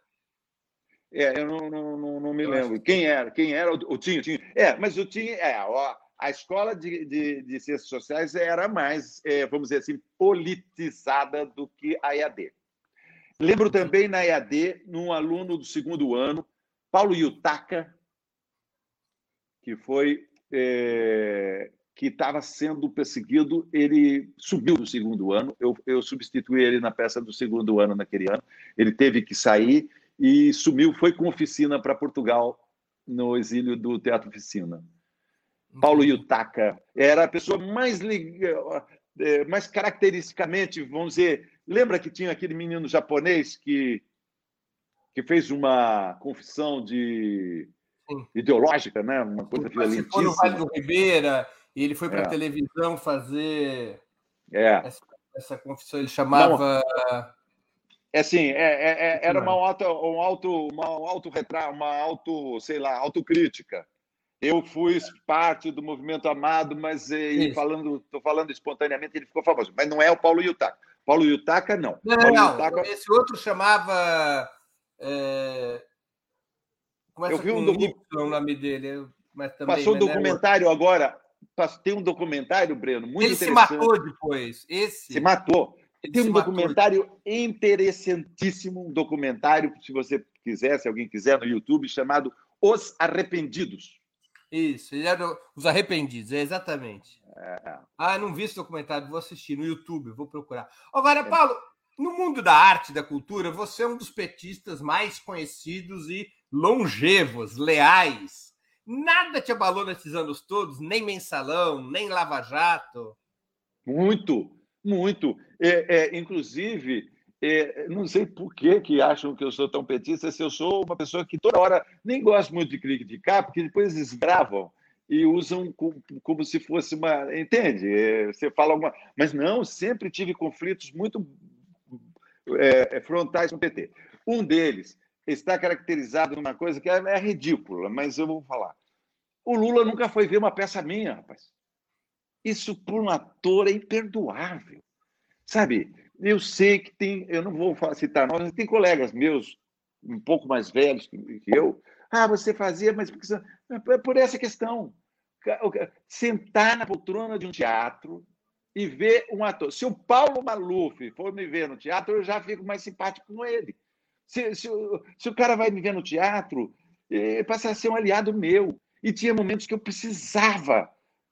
É, eu não, não, não, não me lembro. Quem era? Quem era? O, o Tinho, Tinho. É, mas o Tinho, é, ó, a escola de, de, de, ciências sociais era mais, é, vamos dizer assim, politizada do que a EAD. Lembro também na EAD, num aluno do segundo ano, Paulo Yutaka, que foi é, que estava sendo perseguido, ele subiu do segundo ano. Eu, eu substituí ele na peça do segundo ano naquele ano. Ele teve que sair e sumiu, foi com oficina para Portugal, no exílio do Teatro Oficina. Paulo Yutaka era a pessoa mais, é, mais caracteristicamente, vamos dizer, lembra que tinha aquele menino japonês que, que fez uma confissão de ideológica, né? Uma coisa violentíssima. no
Vale do Ribeira e ele foi para a é. televisão fazer
é.
essa, essa confissão. Ele chamava
Não. É assim, é, é, é era uma auto, um auto, uma auto uma auto, sei lá, autocrítica. Eu fui parte do movimento amado, mas e, falando, estou falando espontaneamente, ele ficou famoso. Mas não é o Paulo Yutaka. Paulo Yutaka, não.
Não,
Paulo
não. Yutaka... Esse outro chamava. É... Começa
eu vi um docu...
y, o nome dele. Mas
também, Passou um documentário agora. Tem um documentário, Breno, muito
ele
interessante.
Ele se matou depois. Esse...
Se matou. Tem um documentário interessantíssimo, um documentário, se você quiser, se alguém quiser, no YouTube, chamado Os Arrependidos.
Isso, ele era Os Arrependidos, é exatamente. É. Ah, não vi esse documentário, vou assistir no YouTube, vou procurar. Agora, é. Paulo, no mundo da arte, da cultura, você é um dos petistas mais conhecidos e longevos, leais. Nada te abalou nesses anos todos, nem mensalão, nem lava-jato?
Muito, muito. É, é, inclusive, é, não sei por que, que acham que eu sou tão petista, se eu sou uma pessoa que toda hora nem gosto muito de criticar, porque depois eles gravam e usam como, como se fosse uma. Entende? É, você fala alguma. Mas não, sempre tive conflitos muito é, frontais com o PT. Um deles está caracterizado numa coisa que é, é ridícula, mas eu vou falar. O Lula nunca foi ver uma peça minha, rapaz. isso para um ator é imperdoável. Sabe, eu sei que tem, eu não vou citar nomes, tem colegas meus, um pouco mais velhos que eu. Ah, você fazia, mas é por essa questão. Sentar na poltrona de um teatro e ver um ator. Se o Paulo Maluf for me ver no teatro, eu já fico mais simpático com ele. Se, se, se o cara vai me ver no teatro, ele passa a ser um aliado meu. E tinha momentos que eu precisava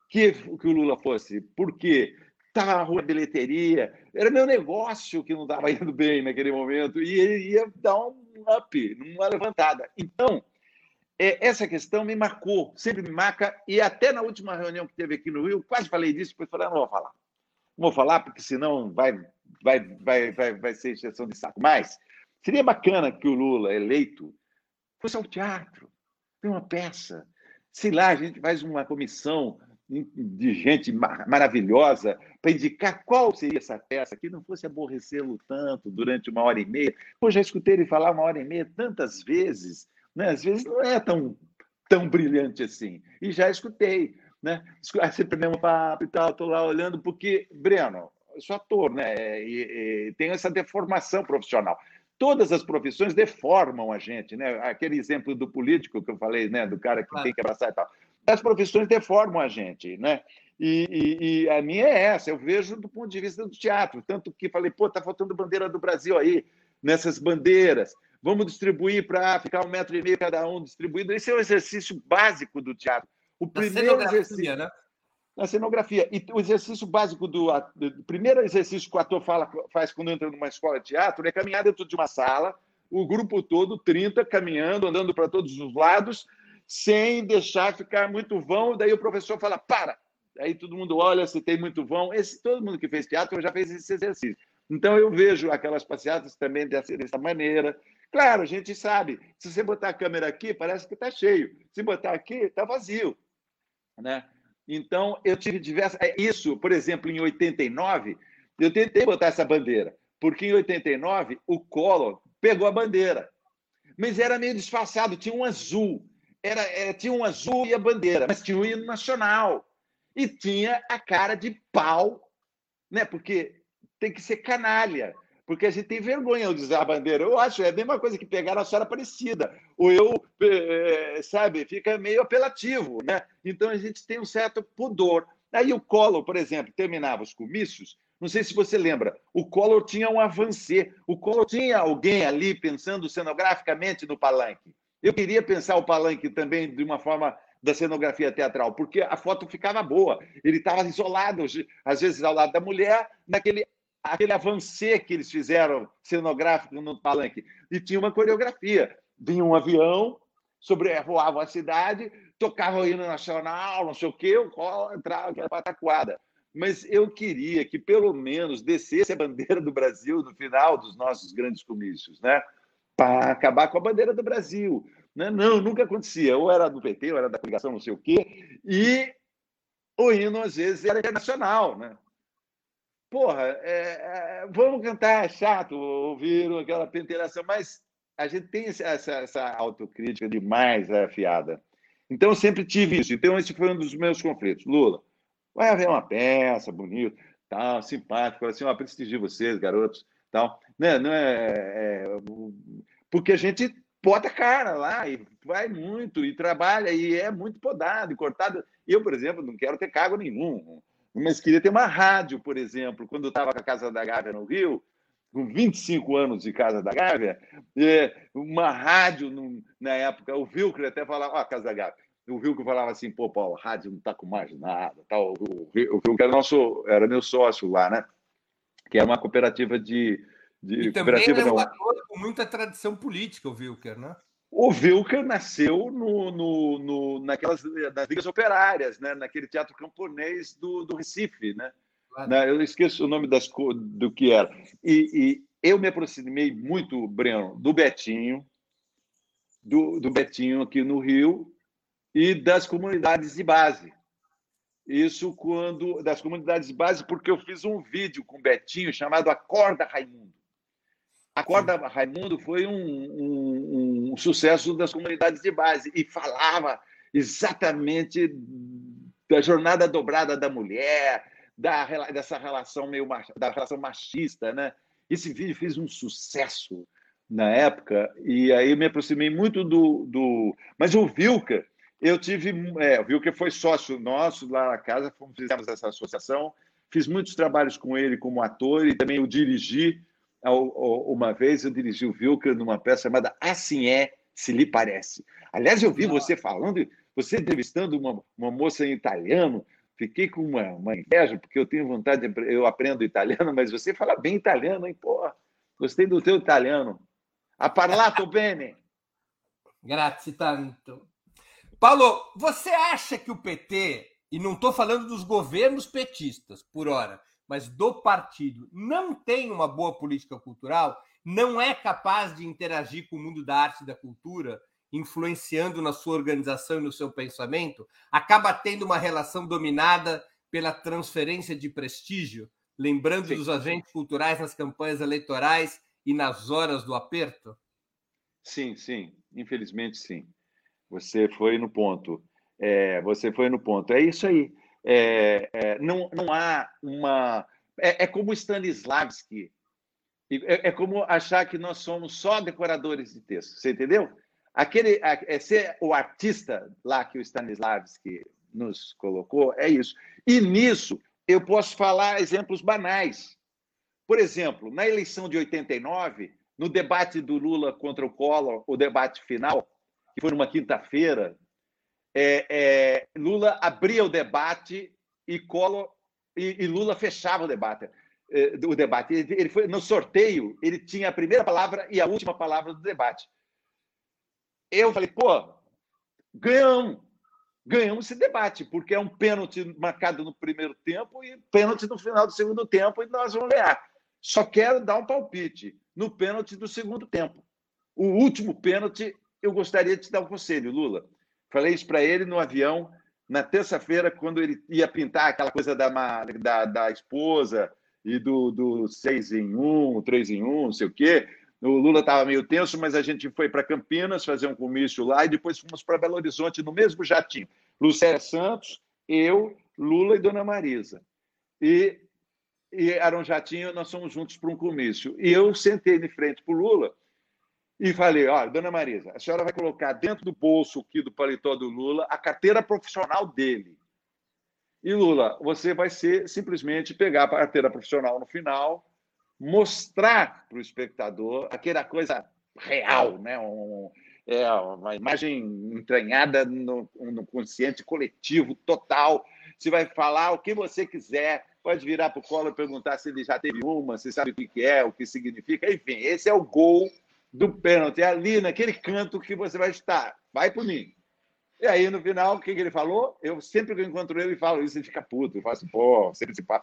que, que o Lula fosse. Por quê? Estava na rua bilheteria, era meu negócio que não estava indo bem naquele momento, e ele ia dar um up, uma levantada. Então, é, essa questão me marcou, sempre me marca, e até na última reunião que teve aqui no Rio, quase falei disso, depois falei, ah, não vou falar. Não vou falar, porque senão vai, vai, vai, vai, vai ser exceção de saco. Mas seria bacana que o Lula, eleito, fosse ao teatro, ver uma peça. Sei lá, a gente faz uma comissão de gente maravilhosa para indicar qual seria essa peça que não fosse aborrecê-lo tanto durante uma hora e meia. Pô, já escutei ele falar uma hora e meia tantas vezes, né? às vezes não é tão, tão brilhante assim. E já escutei, né? Sempre mesmo papo e tal, estou lá olhando, porque, Breno, eu sou ator, né? E, e tenho essa deformação profissional todas as profissões deformam a gente, né? Aquele exemplo do político que eu falei, né? Do cara que tem que abraçar e tal as profissões deformam a gente, né? E, e, e, a minha é essa, eu vejo do ponto de vista do teatro, tanto que falei, pô, tá faltando bandeira do Brasil aí, nessas bandeiras, vamos distribuir para ficar um metro e meio cada um distribuído. Esse é o exercício básico do teatro. O primeiro exercício. Né? Na cenografia. E o exercício básico do. O primeiro exercício que o ator fala, faz quando entra numa escola de teatro é caminhar dentro de uma sala, o grupo todo, 30, caminhando, andando para todos os lados, sem deixar ficar muito vão. Daí o professor fala: para. Aí todo mundo olha se tem muito vão. Esse, todo mundo que fez teatro já fez esse exercício. Então eu vejo aquelas passeatas também dessa, dessa maneira. Claro, a gente sabe. Se você botar a câmera aqui, parece que está cheio. Se botar aqui, está vazio. Né? Então, eu tive diversas. É, isso, por exemplo, em 89, eu tentei botar essa bandeira, porque em 89 o Collor pegou a bandeira. Mas era meio disfarçado, tinha um azul era, era, tinha um azul e a bandeira, mas tinha o um hino nacional. E tinha a cara de pau, né? Porque tem que ser canalha. Porque a gente tem vergonha de usar a bandeira. Eu acho, é a mesma coisa que pegar a senhora Aparecida. Ou eu, é, sabe, fica meio apelativo, né? Então a gente tem um certo pudor. Aí o Collor, por exemplo, terminava os comícios. Não sei se você lembra, o Collor tinha um avancê. O Collor tinha alguém ali pensando cenograficamente no palanque. Eu queria pensar o palanque também de uma forma da cenografia teatral, porque a foto ficava boa. Ele estava isolado, às vezes ao lado da mulher, naquele aquele avancê que eles fizeram cenográfico no palanque. E tinha uma coreografia. Vinha um avião, sobrevoava a cidade, tocava o hino nacional, não sei o quê, o colo entrava aquela pataquada. Mas eu queria que, pelo menos, descesse a bandeira do Brasil no final dos nossos grandes comícios, né? para acabar com a bandeira do Brasil. Né? Não, nunca acontecia. Ou era do PT, ou era da coligação, não sei o quê. E o hino, às vezes, era internacional. Né? Porra, é, é, vamos cantar, é chato ouvir aquela penteração, mas a gente tem essa, essa autocrítica demais afiada. Então, eu sempre tive isso. Então, esse foi um dos meus conflitos. Lula, vai haver uma peça bonita, tal, simpático, assim, ó, prestigio vocês, garotos, tal. Né? Não é, é, porque a gente bota a cara lá e vai muito e trabalha e é muito podado e cortado. Eu, por exemplo, não quero ter cargo nenhum, mas queria ter uma rádio, por exemplo, quando eu estava com a Casa da Gávea no Rio, com 25 anos de Casa da Gávea, é, uma rádio na época, o Vilcre até falava, ó, oh, Casa da Gávea, o Vilcre falava assim, pô, Paulo, a rádio não está com mais nada, tal. O, Vilcre era, nosso, era meu sócio lá, né? Que era uma cooperativa de,
de e também é um ator com muita tradição política, o Wilker, né?
O Wilker nasceu no, no, no, naquelas nas ligas operárias, né? naquele teatro camponês do, do Recife. Né? Claro. né? Eu esqueço o nome das, do que era. E, e eu me aproximei muito, Breno, do Betinho, do, do Betinho aqui no Rio e das comunidades de base. Isso quando das comunidades de base, porque eu fiz um vídeo com o Betinho chamado Acorda Raimundo. A Corda Raimundo foi um, um, um, sucesso das comunidades de base e falava exatamente da jornada dobrada da mulher, da, dessa relação meio da relação machista, né? Esse vídeo fez um sucesso na época e aí eu me aproximei muito do, do... mas o Vilca eu tive é, o Vilca foi sócio nosso lá na casa fizemos essa associação fiz muitos trabalhos com ele como ator e também o dirigi uma vez eu dirigi o Vilca numa peça chamada Assim é se lhe parece. Aliás eu vi você falando você entrevistando uma, uma moça em italiano. Fiquei com uma, uma inveja porque eu tenho vontade de, eu aprendo italiano mas você fala bem italiano hein? Pô gostei do teu italiano. Ha parlato bene.
Grazie tanto. Paulo, você acha que o PT, e não estou falando dos governos petistas por hora, mas do partido, não tem uma boa política cultural? Não é capaz de interagir com o mundo da arte e da cultura, influenciando na sua organização e no seu pensamento? Acaba tendo uma relação dominada pela transferência de prestígio? Lembrando Sim. dos agentes culturais nas campanhas eleitorais e nas horas do aperto?
Sim, sim. Infelizmente, sim. Você foi no ponto. É, você foi no ponto. É isso aí. É, é, não, não há uma. É, é como Stanislavski. É, é, como achar que nós somos só decoradores de texto. Você entendeu? Aquele, é ser o artista lá que o Stanislavski nos colocou, é isso. E nisso eu posso falar exemplos banais. Por exemplo, na eleição de 89, no debate do Lula contra o Collor, o debate final, que foi numa quinta-feira, é, é, Lula abria o debate e Collor e, e Lula fechava o debate. É, o debate. Ele, ele foi no sorteio, ele tinha a primeira palavra e a última palavra do debate. Eu falei, pô, ganhamos, ganhamos esse debate, porque é um pênalti marcado no primeiro tempo e pênalti no final do segundo tempo e nós vamos ganhar. Só quero dar um palpite no pênalti do segundo tempo. O último pênalti, eu gostaria de te dar um conselho, Lula. Falei isso para ele no avião na terça-feira, quando ele ia pintar aquela coisa da, da, da esposa e do, do seis em um, três em um, não sei o quê. O Lula estava meio tenso, mas a gente foi para Campinas fazer um comício lá e depois fomos para Belo Horizonte no mesmo jatinho. Lucélia Santos, eu, Lula e Dona Marisa. E e era um jatinho, nós fomos juntos para um comício. E eu sentei de frente para o Lula e falei: olha, dona Marisa, a senhora vai colocar dentro do bolso aqui do paletó do Lula a carteira profissional dele. E Lula, você vai ser simplesmente pegar a carteira profissional no final, mostrar para o espectador aquela coisa real, né? Um, é uma imagem entranhada no, no consciente coletivo total. Você vai falar o que você quiser, pode virar para o colo e perguntar se ele já teve uma, se sabe o que é, o que significa. Enfim, esse é o gol do pênalti. É ali naquele canto que você vai estar. Vai por mim. E aí, no final, o que, que ele falou? Eu sempre que eu encontro ele, falo isso, ele fica puto. Eu falo assim, pô, sempre se pá.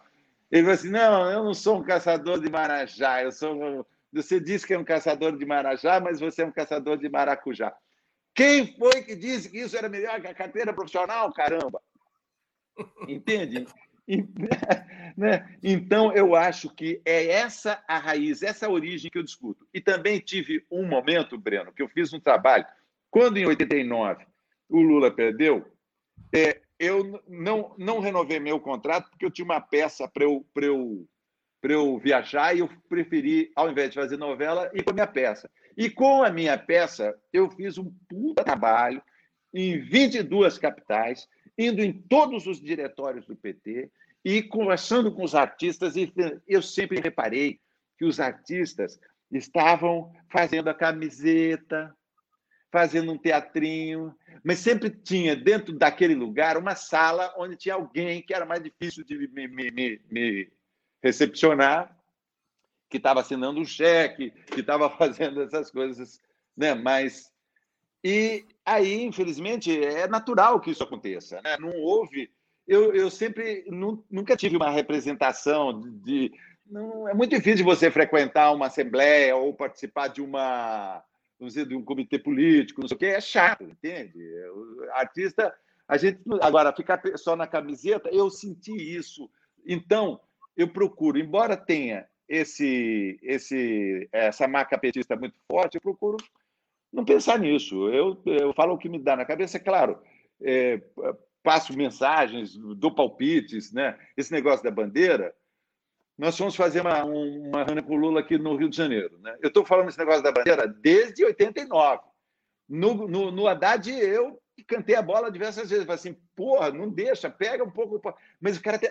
Ele falou assim: não, eu não sou um caçador de marajá, eu sou. Você disse que é um caçador de marajá, mas você é um caçador de maracujá. Quem foi que disse que isso era melhor que a carteira profissional? Caramba! Entende? né? Então, eu acho que é essa a raiz, essa a origem que eu discuto. E também tive um momento, Breno, que eu fiz um trabalho, quando em 89 o Lula perdeu, é, eu não, não renovei meu contrato porque eu tinha uma peça para eu, eu, eu viajar e eu preferi, ao invés de fazer novela, ir com a minha peça. E com a minha peça, eu fiz um puta trabalho em 22 capitais, indo em todos os diretórios do PT e conversando com os artistas, e eu sempre reparei que os artistas estavam fazendo a camiseta, fazendo um teatrinho, mas sempre tinha dentro daquele lugar uma sala onde tinha alguém que era mais difícil de me, me, me, me recepcionar, que estava assinando um cheque, que estava fazendo essas coisas, né? Mas e aí, infelizmente, é natural que isso aconteça. Né? Não houve. Eu, eu sempre nunca tive uma representação de. de não, é muito difícil você frequentar uma assembleia ou participar de uma vamos dizer, de um comitê político, não sei o quê, é chato, entende? O artista, a gente agora ficar só na camiseta, eu senti isso. Então, eu procuro, embora tenha esse, esse essa marca petista muito forte, eu procuro não pensar nisso. Eu, eu falo o que me dá na cabeça, é claro. É, passo mensagens, dou palpites, né? Esse negócio da bandeira, nós fomos fazer uma, uma reunião com o Lula aqui no Rio de Janeiro. Né? Eu estou falando esse negócio da bandeira desde 89. No, no, no Haddad, eu cantei a bola diversas vezes. Falei assim, porra, não deixa, pega um pouco. Mas o cara tem,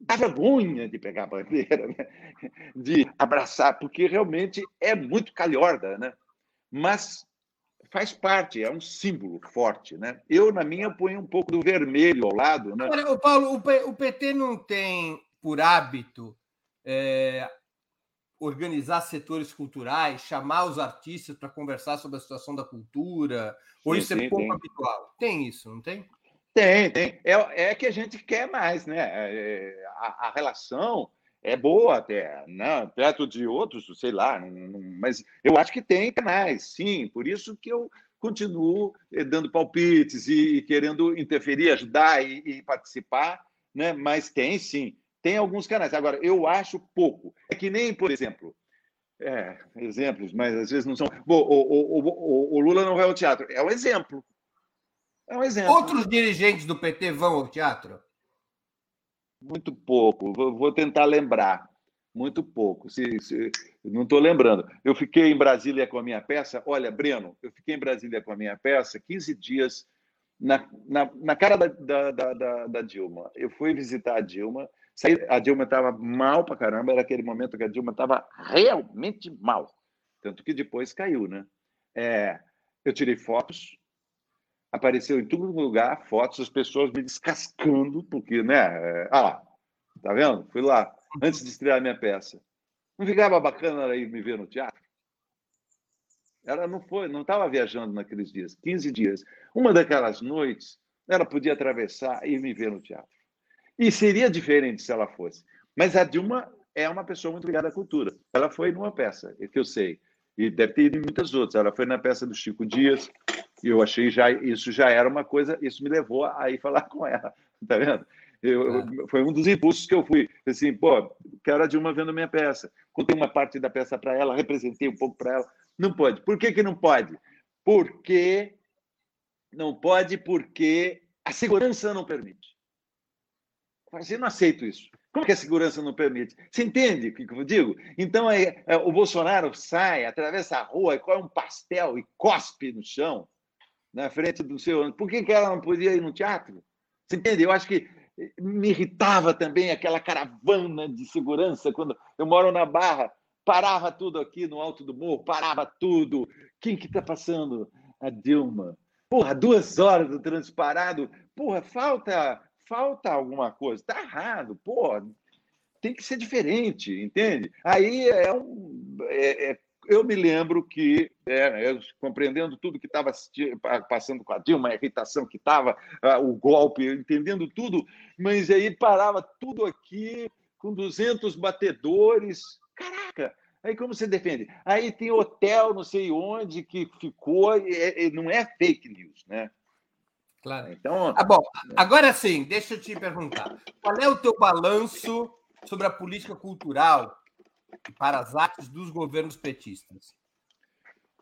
dá vergonha de pegar a bandeira, né? de abraçar, porque realmente é muito calhorda, né? Mas faz parte, é um símbolo forte, né? Eu, na minha, ponho um pouco do vermelho ao lado, né?
Olha, o Paulo, o PT não tem por hábito é, organizar setores culturais, chamar os artistas para conversar sobre a situação da cultura? Ou sim, isso é sim, pouco tem. habitual? Tem isso, não tem?
Tem, tem. É, é que a gente quer mais, né? É, a, a relação é boa até, né? perto de outros, sei lá, mas eu acho que tem canais, sim, por isso que eu continuo eh, dando palpites e, querendo interferir, ajudar e, e, participar, né? mas tem sim. Tem alguns canais. Agora, eu acho pouco. É que nem, por exemplo, é, exemplos, mas às vezes não são. Bom, o, o, o, o, Lula não vai ao teatro. É um exemplo.
É um exemplo. Outros dirigentes do PT vão ao teatro?
Muito pouco. Vou tentar lembrar. Muito pouco. Se, se... não estou lembrando. Eu fiquei em Brasília com a minha peça. Olha, Breno, eu fiquei em Brasília com a minha peça 15 dias na, na, na cara da, da, da, da Dilma. Eu fui visitar a Dilma a Dilma estava mal para caramba, era aquele momento que a Dilma estava realmente mal. Tanto que depois caiu, né? É, eu tirei fotos, apareceu em todo lugar fotos, as pessoas me descascando, porque, né? É, ah tá vendo? Fui lá, antes de estrear minha peça. Não ficava bacana ir me ver no teatro? Ela não foi, não estava viajando naqueles dias, 15 dias. Uma daquelas noites, ela podia atravessar e me ver no teatro. E seria diferente se ela fosse. Mas a Dilma é uma pessoa muito ligada à cultura. Ela foi numa peça, é que eu sei, e deve ter ido em muitas outras. Ela foi na peça do Chico Dias, e eu achei já isso já era uma coisa, isso me levou a ir falar com ela, tá vendo? Eu, é. Foi um dos impulsos que eu fui. Assim, pô, quero a Dilma vendo minha peça. Contei uma parte da peça para ela, representei um pouco para ela. Não pode. Por que, que não pode? Porque não pode, porque a segurança não permite. Eu não aceito isso. Como que a segurança não permite? Você entende o que eu digo? Então, é, é, o Bolsonaro sai, atravessa a rua, e come um pastel e cospe no chão, na frente do seu. Por que, que ela não podia ir no teatro? Você entende? Eu acho que me irritava também aquela caravana de segurança quando eu moro na Barra, parava tudo aqui no alto do morro, parava tudo. Quem que está passando? A Dilma. Porra, duas horas do trânsito parado. Porra, falta falta alguma coisa, está errado, pô, tem que ser diferente, entende? Aí é um. É, é, eu me lembro que, é, eu, compreendendo tudo que estava passando com a Dilma, a irritação que estava, o golpe, entendendo tudo, mas aí parava tudo aqui com 200 batedores. Caraca! Aí como você defende? Aí tem hotel, não sei onde, que ficou, e, e não é fake news, né?
Claro. Então, ah, bom, agora sim, deixa eu te perguntar. Qual é o teu balanço sobre a política cultural para as artes dos governos petistas?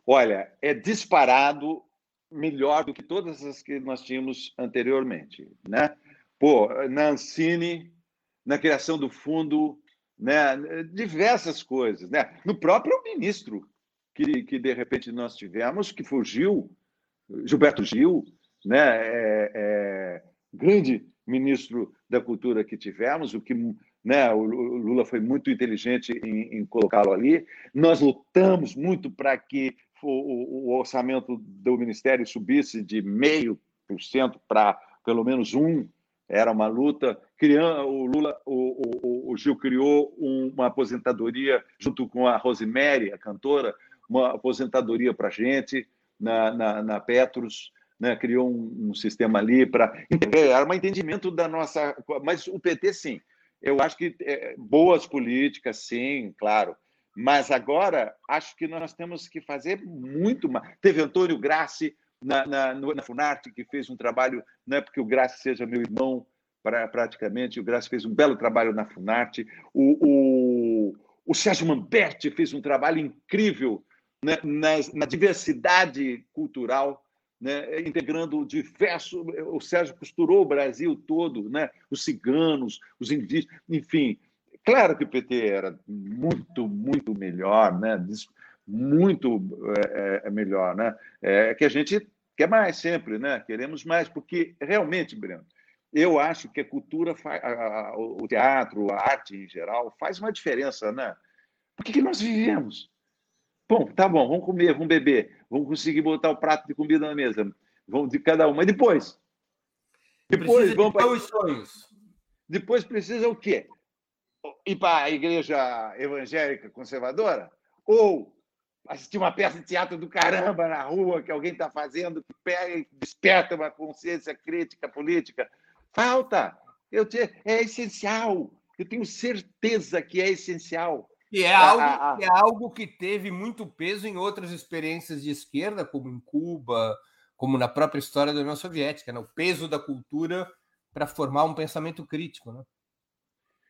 Olha, é disparado melhor do que todas as que nós tínhamos anteriormente, né? Pô, na Ancine, na criação do fundo, né? Diversas coisas, né? No próprio ministro que, que de repente nós tivemos, que fugiu, Gilberto Gil, né, é, é, grande ministro da cultura que tivemos, o que né, o Lula foi muito inteligente em, em colocá-lo ali. Nós lutamos muito para que o, o, orçamento do ministério subisse de meio por cento para pelo menos um. Era uma luta. O Lula, o, o, Gil criou uma aposentadoria junto com a Rosemary, a cantora, uma aposentadoria para gente na, na, na Petros né, criou um, um, sistema ali para. Era um entendimento da nossa. Mas o PT, sim. Eu acho que é, boas políticas, sim, claro. Mas agora, acho que nós temos que fazer muito mais. Teve Antônio Grassi na, na, na Funarte, que fez um trabalho, não é porque o Grassi seja meu irmão, pra, praticamente, o Grassi fez um belo trabalho na Funarte. O, o, o Sérgio Mamberti fez um trabalho incrível né, na, na diversidade cultural né, integrando diversos. O Sérgio costurou o Brasil todo, né, os ciganos, os indígenas, enfim. Claro que o PT era muito, muito melhor, né, muito é, é, melhor. Né? É que a gente quer mais sempre, né? queremos mais, porque realmente, Breno, eu acho que a cultura, o teatro, a arte em geral, faz uma diferença, né? Por que, que nós vivemos? Bom, tá bom, vamos comer, vamos beber, vamos conseguir botar o prato de comida na mesa, vamos de cada um. Mas depois?
Depois precisa vamos para os sonhos.
Depois precisa o quê? Ir para a igreja evangélica conservadora? Ou assistir uma peça de teatro do caramba na rua que alguém está fazendo, que pega e desperta uma consciência crítica política? Falta. Eu te... É essencial. Eu tenho certeza que é essencial.
E é algo, ah, ah, é algo que teve muito peso em outras experiências de esquerda, como em Cuba, como na própria história da União Soviética, né? o peso da cultura para formar um pensamento crítico. Né?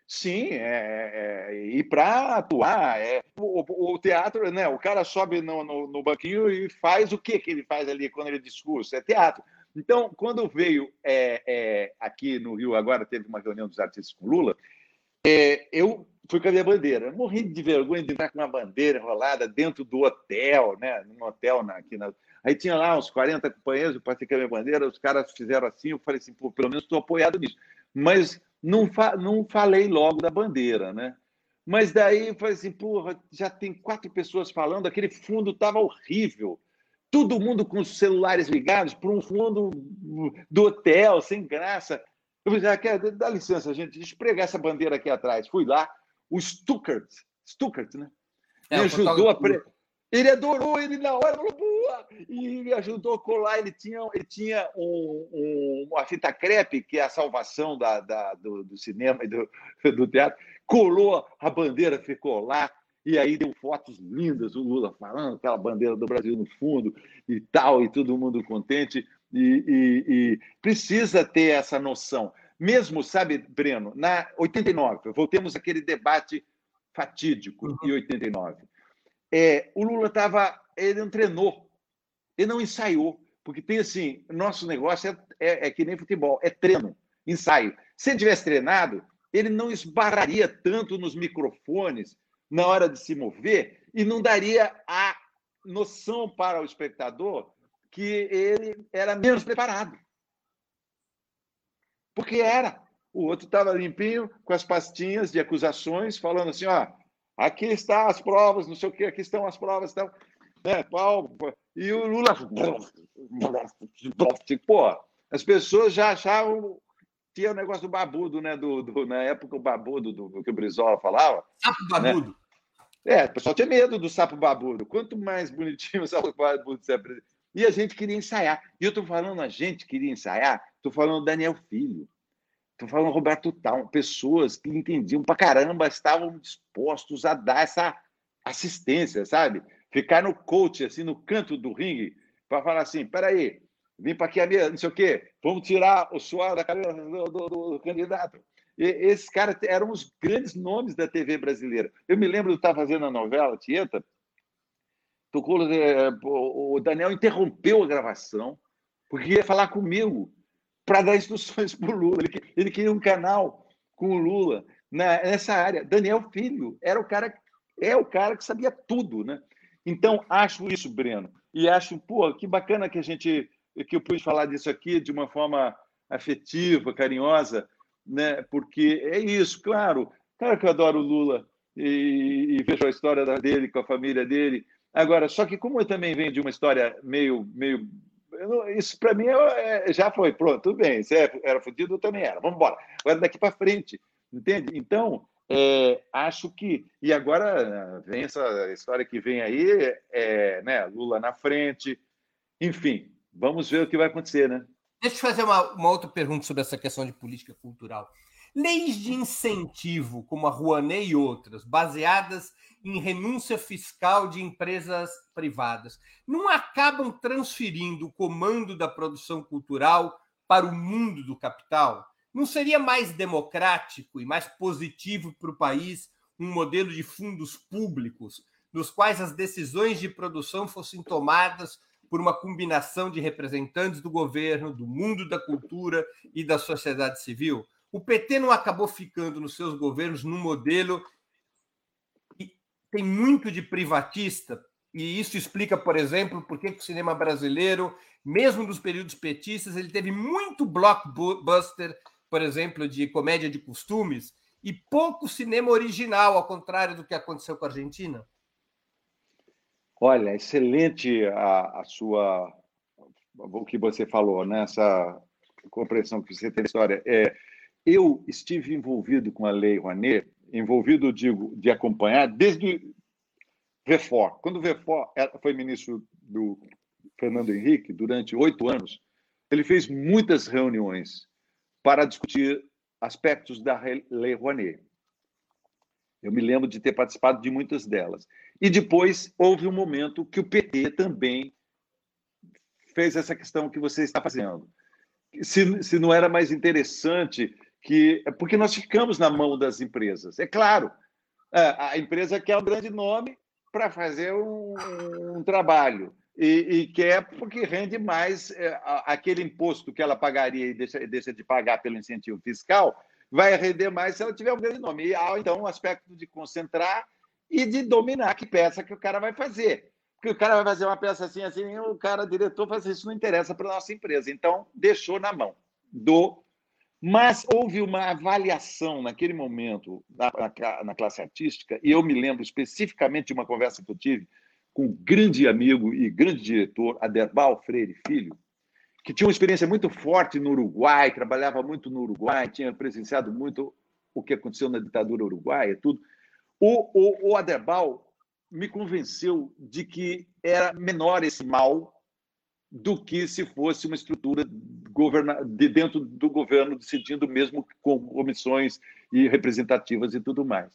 Sim, é, é, é e para atuar, é, o, o, teatro, né? O cara sobe no, no, no, banquinho e faz o que que ele faz ali quando ele discursa? É teatro. Então, quando veio é, é, aqui no Rio, agora teve uma reunião dos artistas com Lula, eu fui com a minha bandeira. Morri de vergonha de entrar com uma bandeira enrolada dentro do hotel, né? Num hotel na, aqui na. Aí tinha lá uns 40 companheiros, eu passei com a minha bandeira, os caras fizeram assim, eu falei assim, pelo menos estou apoiado nisso. Mas não, fa não falei logo da bandeira, né? Mas daí eu falei assim, porra, já tem quatro pessoas falando, aquele fundo estava horrível. Todo mundo com os celulares ligados para um fundo do hotel, sem graça. Eu falei, ah, dá licença, gente, deixa eu pregar essa bandeira aqui atrás. Fui lá, o Stuckert, Stuckert, né? É, me ajudou a. Pre... Ele adorou ele na hora, falou, boa! E me ajudou a colar. Ele tinha, ele tinha um, um, uma fita crepe, que é a salvação da, da do, do, cinema e do, do teatro. Colou a bandeira, ficou lá. E aí deu fotos lindas, o Lula falando, aquela bandeira do Brasil no fundo e tal, e todo mundo contente. E, e, e precisa ter essa noção. Mesmo, sabe, Breno, na 89, voltemos àquele debate fatídico uhum. em 89. É, o Lula estava, ele não treinou, ele não ensaiou, porque tem assim, nosso negócio é, é, é que nem futebol, é treino, ensaio. Se ele tivesse treinado, ele não esbarraria tanto nos microfones na hora de se mover e não daria a noção para o espectador que ele era menos preparado. Porque era. O outro estava limpinho, com as pastinhas de acusações, falando assim: ó, aqui estão as provas, não sei o quê, aqui estão as provas. Então, né, pau, e o Lula. Pô, as pessoas já achavam. Tinha o negócio do babudo, né? Do, do na época, o babudo do, do que o Brizola falava.
Sapo babudo. Né?
É, o pessoal tinha medo do sapo babudo. Quanto mais bonitinho o sapo babudo se apresenta. E a gente queria ensaiar. E eu estou falando, a gente queria ensaiar, estou falando Daniel Filho, estou falando Roberto Tal, pessoas que entendiam pra caramba, estavam dispostos a dar essa assistência, sabe? Ficar no coach, assim, no canto do ringue, para falar assim: peraí, vim para aqui a minha, não sei o quê, vamos tirar o suor da cabeça do, do, do, candidato. E, esses caras eram os grandes nomes da TV brasileira. Eu me lembro de estar fazendo a novela Tieta, tocou, é, o Daniel interrompeu a gravação porque ia falar comigo para dar instruções para o Lula. Ele, queria um canal com o Lula nessa área. Daniel Filho era o cara, é o cara que sabia tudo, né? Então acho isso, Breno, e acho, pô, que bacana que a gente que eu pude falar disso aqui de uma forma afetiva, carinhosa, né? Porque é isso, claro. Claro que eu adoro o Lula e, e vejo a história dele com a família dele Agora, só que como eu também venho de uma história meio. meio isso para mim é, já foi, pronto, tudo bem. Você é, era fodido, eu também era. Vamos embora. Agora daqui para frente, entende? Então, é, acho que. E agora vem essa história que vem aí, é, né, Lula na frente, enfim, vamos ver o que vai acontecer, né?
Deixa eu fazer uma, uma outra pergunta sobre essa questão de política cultural. Leis de incentivo, como a Rouanet e outras, baseadas em renúncia fiscal de empresas privadas, não acabam transferindo o comando da produção cultural para o mundo do capital? Não seria mais democrático e mais positivo para o país um modelo de fundos públicos, nos quais as decisões de produção fossem tomadas por uma combinação de representantes do governo, do mundo da cultura e da sociedade civil? O PT não acabou ficando nos seus governos num modelo que tem muito de privatista, e isso explica, por exemplo, por que o cinema brasileiro, mesmo nos períodos petistas, ele teve muito blockbuster, por exemplo, de comédia de costumes, e pouco cinema original, ao contrário do que aconteceu com a Argentina?
Olha, excelente a, a sua o que você falou né? compreensão que você tem da história. É, eu estive envolvido com a Lei Rouanet, envolvido, digo, de acompanhar desde Vefor. Quando o Vefor foi ministro do Fernando Henrique durante oito anos, ele fez muitas reuniões para discutir aspectos da Lei Rouanet. Eu me lembro de ter participado de muitas delas. E depois houve um momento que o PT também fez essa questão que você está fazendo. Se, se não era mais interessante que. Porque nós ficamos na mão das empresas. É claro, a empresa quer um grande nome para fazer um, um trabalho. E, e, quer porque rende mais é, aquele imposto que ela pagaria e deixa, deixa de pagar pelo incentivo fiscal, vai render mais se ela tiver um grande nome. E há, então, um aspecto de concentrar e de dominar que peça que o cara vai fazer. Porque o cara vai fazer uma peça assim, assim, o cara, diretor, faz isso, não interessa para a nossa empresa. Então, deixou na mão do. Mas houve uma avaliação naquele momento na, na, na classe artística, e eu me lembro especificamente de uma conversa que eu tive com um grande amigo e grande diretor, Aderbal Freire Filho, que tinha uma experiência muito forte no Uruguai, trabalhava muito no Uruguai, tinha presenciado muito o que aconteceu na ditadura uruguaia, tudo. O, o, o Aderbal me convenceu de que era menor esse mal do que se fosse uma estrutura de dentro do governo decidindo mesmo com comissões e representativas e tudo mais.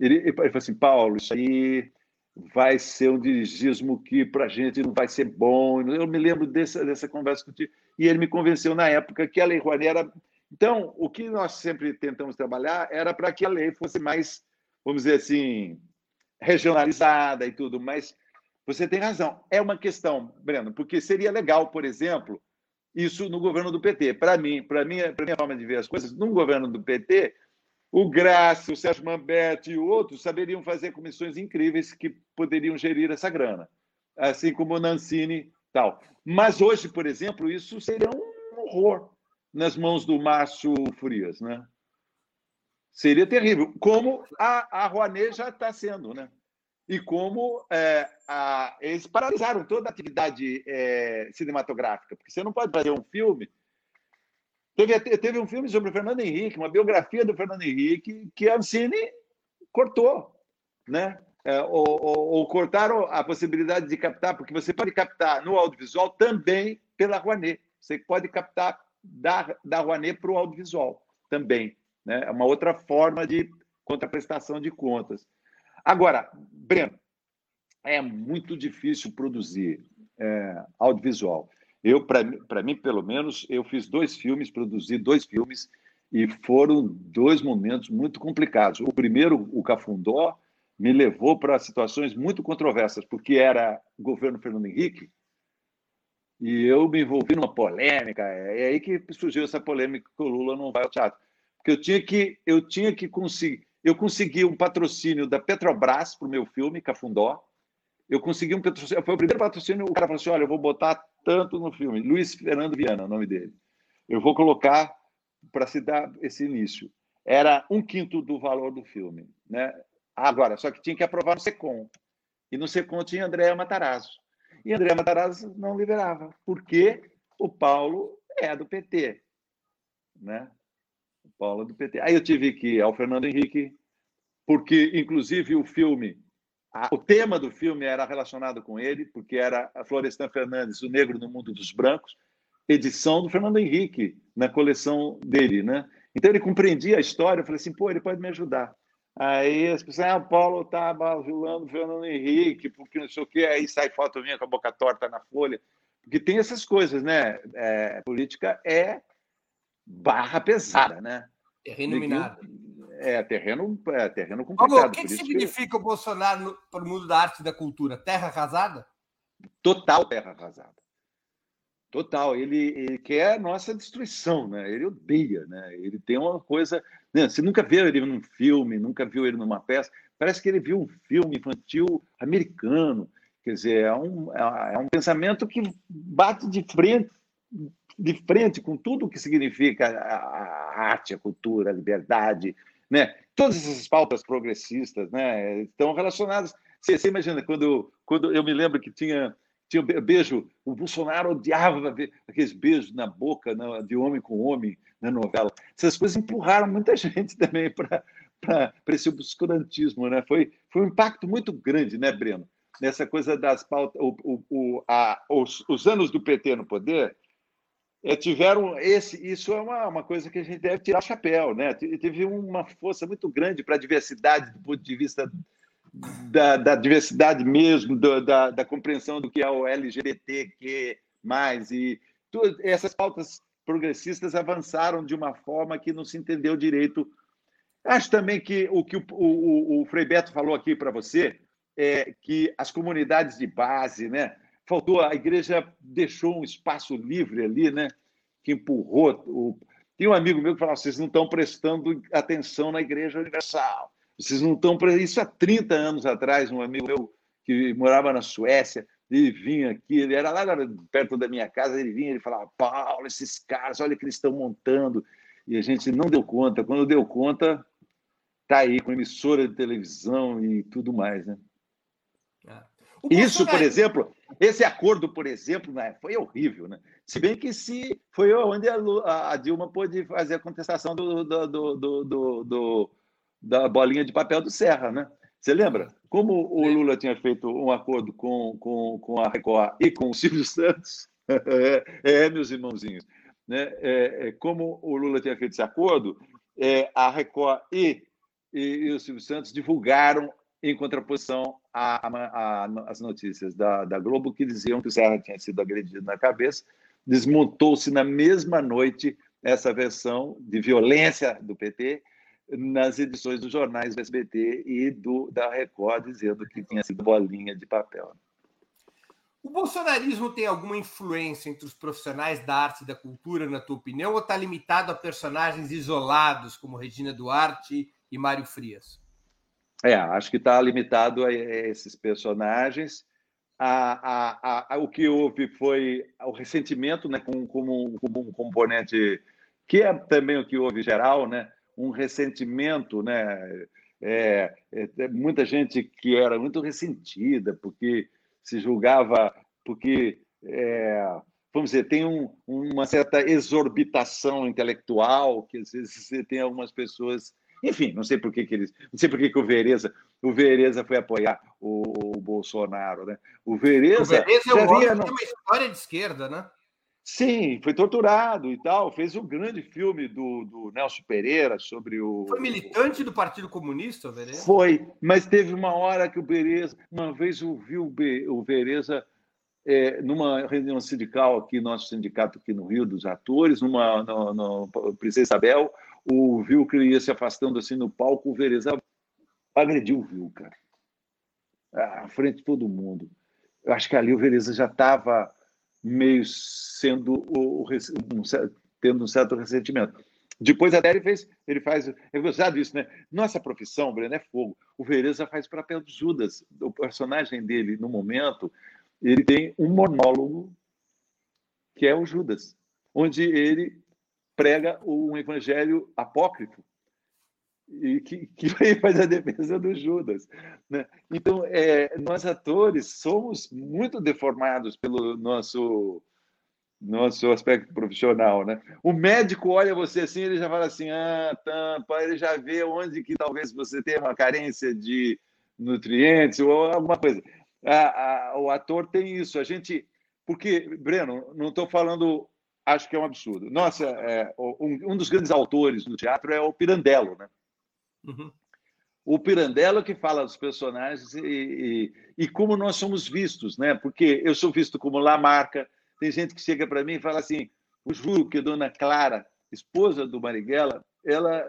Ele, ele falou assim, Paulo, isso aí vai ser um dirigismo que para a gente não vai ser bom. Eu me lembro dessa, dessa conversa contigo. E ele me convenceu na época que a Lei Rouanet era. Então, o que nós sempre tentamos trabalhar era para que a lei fosse mais, vamos dizer assim, regionalizada e tudo, mas você tem razão. É uma questão, Breno, porque seria legal, por exemplo, isso no governo do PT. Para mim, para mim, para minha forma de ver as coisas, num governo do PT, o Graça, o Sérgio Mambetti e outros saberiam fazer comissões incríveis que poderiam gerir essa grana, assim como o Nancini tal. Mas hoje, por exemplo, isso seria um horror nas mãos do Márcio Frias, né? Seria terrível, como a, a Rouanet já está sendo, né? E como é, a, eles paralisaram toda a atividade é, cinematográfica, porque você não pode fazer um filme Teve, teve um filme sobre o Fernando Henrique, uma biografia do Fernando Henrique, que a Ancine cortou, né? É, ou, ou, ou, cortaram a possibilidade de captar, porque você pode captar no audiovisual também pela Rouanet. Você pode captar da, da Rouanet para o audiovisual também. Né? É uma outra forma de contraprestação de contas. Agora, Breno, é muito difícil produzir é, audiovisual. Eu, para mim, pelo menos, eu fiz dois filmes, produzi dois filmes, e foram dois momentos muito complicados. O primeiro, o Cafundó, me levou para situações muito controversas, porque era o governo Fernando Henrique, e eu me envolvi numa polêmica. É aí que surgiu essa polêmica que o Lula não vai ao teatro. Porque eu tinha que, eu tinha que conseguir. Eu consegui um patrocínio da Petrobras para o meu filme, Cafundó. Eu consegui um patrocínio. Foi o primeiro patrocínio. O cara falou assim: olha, eu vou botar tanto no filme. Luiz Fernando Viana, o nome dele. Eu vou colocar para se dar esse início. Era um quinto do valor do filme. Né? Agora, só que tinha que aprovar no SECOM. E no SECOM tinha Andréa Matarazzo. E Andréa Matarazzo não liberava, porque o Paulo é do PT. Né? O Paulo é do PT. Aí eu tive que ir ao Fernando Henrique, porque, inclusive, o filme a, o tema do filme era relacionado com ele, porque era a Florestan Fernandes, O Negro no Mundo dos Brancos, edição do Fernando Henrique, na coleção dele, né? Então ele compreendia a história, eu falei assim, pô, ele pode me ajudar. Aí as pessoas, ah, o Paulo tá bajulando o Fernando Henrique, porque não sei o quê, aí sai foto minha com a boca torta na folha. Porque tem essas coisas, né? É, política é barra pesada, né?
Terreno minado.
É terreno, é terreno complicado.
o que, que significa que... o Bolsonaro para o mundo da arte e da cultura? Terra arrasada?
total terra arrasada. Total, ele, ele, quer a nossa destruição, né? Ele odeia, né? Ele tem uma coisa. Né? Você nunca viu ele num filme, nunca viu ele numa peça. Parece que ele viu um filme infantil americano. Quer dizer, é um, é, é um pensamento que bate de frente, de frente com tudo o que significa a arte, a cultura, a liberdade, né? Todas essas pautas progressistas, né? Estão relacionadas. Você, você imagina quando, quando eu me lembro que tinha tinha beijo, o Bolsonaro odiava aqueles beijos na boca de homem com homem na novela. Essas coisas empurraram muita gente também para esse obscurantismo. Né? Foi, foi um impacto muito grande, né, Breno? Nessa coisa das pautas. O, o, o, a, os, os anos do PT no poder é, tiveram esse. Isso é uma, uma coisa que a gente deve tirar chapéu. Né? Teve uma força muito grande para a diversidade do ponto de vista da, da diversidade mesmo, do, da, da, compreensão do que é o LGBTQ+, e tudo, essas pautas progressistas avançaram de uma forma que não se entendeu direito. Acho também que o que o, o, o Frei Beto falou aqui para você, é que as comunidades de base, né? Faltou, a igreja deixou um espaço livre ali, né? Que empurrou. O... Tem um amigo meu que falava: vocês não estão prestando atenção na Igreja Universal vocês não estão isso há 30 anos atrás, um amigo meu que morava na Suécia, ele vinha aqui, ele era lá perto da minha casa, ele vinha, ele falava, Paulo, esses caras, olha o que eles estão montando. E a gente não deu conta. Quando deu conta, tá aí com emissora de televisão e tudo mais, né? É. Isso, por exemplo, esse acordo, por exemplo, né, foi horrível, né? Se bem que se foi onde a, Dilma pôde fazer a contestação do, do, do, do da bolinha de papel do Serra, né? Você lembra? Como o Lula tinha feito um acordo com, com, com a Record e com o Silvio Santos, é, meus irmãozinhos, né? É, é, como o Lula tinha feito esse acordo, é, a Record e, e, e, o Silvio Santos divulgaram em contraposição às notícias da, da Globo que diziam que o Serra tinha sido agredido na cabeça. Desmontou-se na mesma noite essa versão de violência do PT nas edições dos jornais do SBT e do, da Record, dizendo que tinha sido bolinha de papel.
O bolsonarismo tem alguma influência entre os profissionais da arte e da cultura, na tua opinião, ou está limitado a personagens isolados como Regina Duarte e Mário Frias?
É, acho que está limitado a esses personagens. A, a, a, o que houve foi o ressentimento, né, como, um componente que é também o que houve geral, né, um ressentimento, né? É, é, muita gente que era muito ressentida porque se julgava, porque, é, vamos dizer, tem um, uma certa exorbitação intelectual que às vezes você tem algumas pessoas, enfim, não sei por que, que eles, não sei por que, que o Vereza, o Vereza foi apoiar o, o Bolsonaro, né? O Vereza, o
Vereza é um no... uma história de esquerda, né?
Sim, foi torturado e tal. Fez o um grande filme do, do, Nelson Pereira sobre o.
Foi militante do Partido Comunista, Vereza?
Foi, mas teve uma hora que o Vereza. Uma vez eu vi o, Be, o Vereza é, numa reunião sindical aqui, nosso sindicato aqui no Rio, dos atores, numa, no, no Princesa Isabel, o que ia se afastando assim no palco, o Vereza agrediu o viu, cara. À frente de todo mundo. Eu acho que ali o Vereza já estava meio sendo o, um, tendo um certo ressentimento. Depois até ele fez, ele faz, é gostado disso, né? Nossa profissão, Breno, é fogo. O Vereza faz papel de Judas. O personagem dele, no momento, ele tem um monólogo que é o Judas, onde ele prega um evangelho apócrifo e que, que faz a defesa do Judas. Né? Então, é, nós atores somos muito deformados pelo nosso nosso aspecto profissional, né? O médico olha você assim, ele já fala assim, ah, tampa, ele já vê onde que talvez você tenha uma carência de nutrientes ou alguma coisa. A, a, o ator tem isso. A gente, porque Breno, não estou falando, acho que é um absurdo. Nossa, é, um, um, dos grandes autores do teatro é o Pirandello, né? Uhum. O Pirandello que fala dos personagens e, e, e, como nós somos vistos, né? Porque eu sou visto como Lamarca. Tem gente que chega para mim e fala assim: o juro que Dona Clara, esposa do Marighella, ela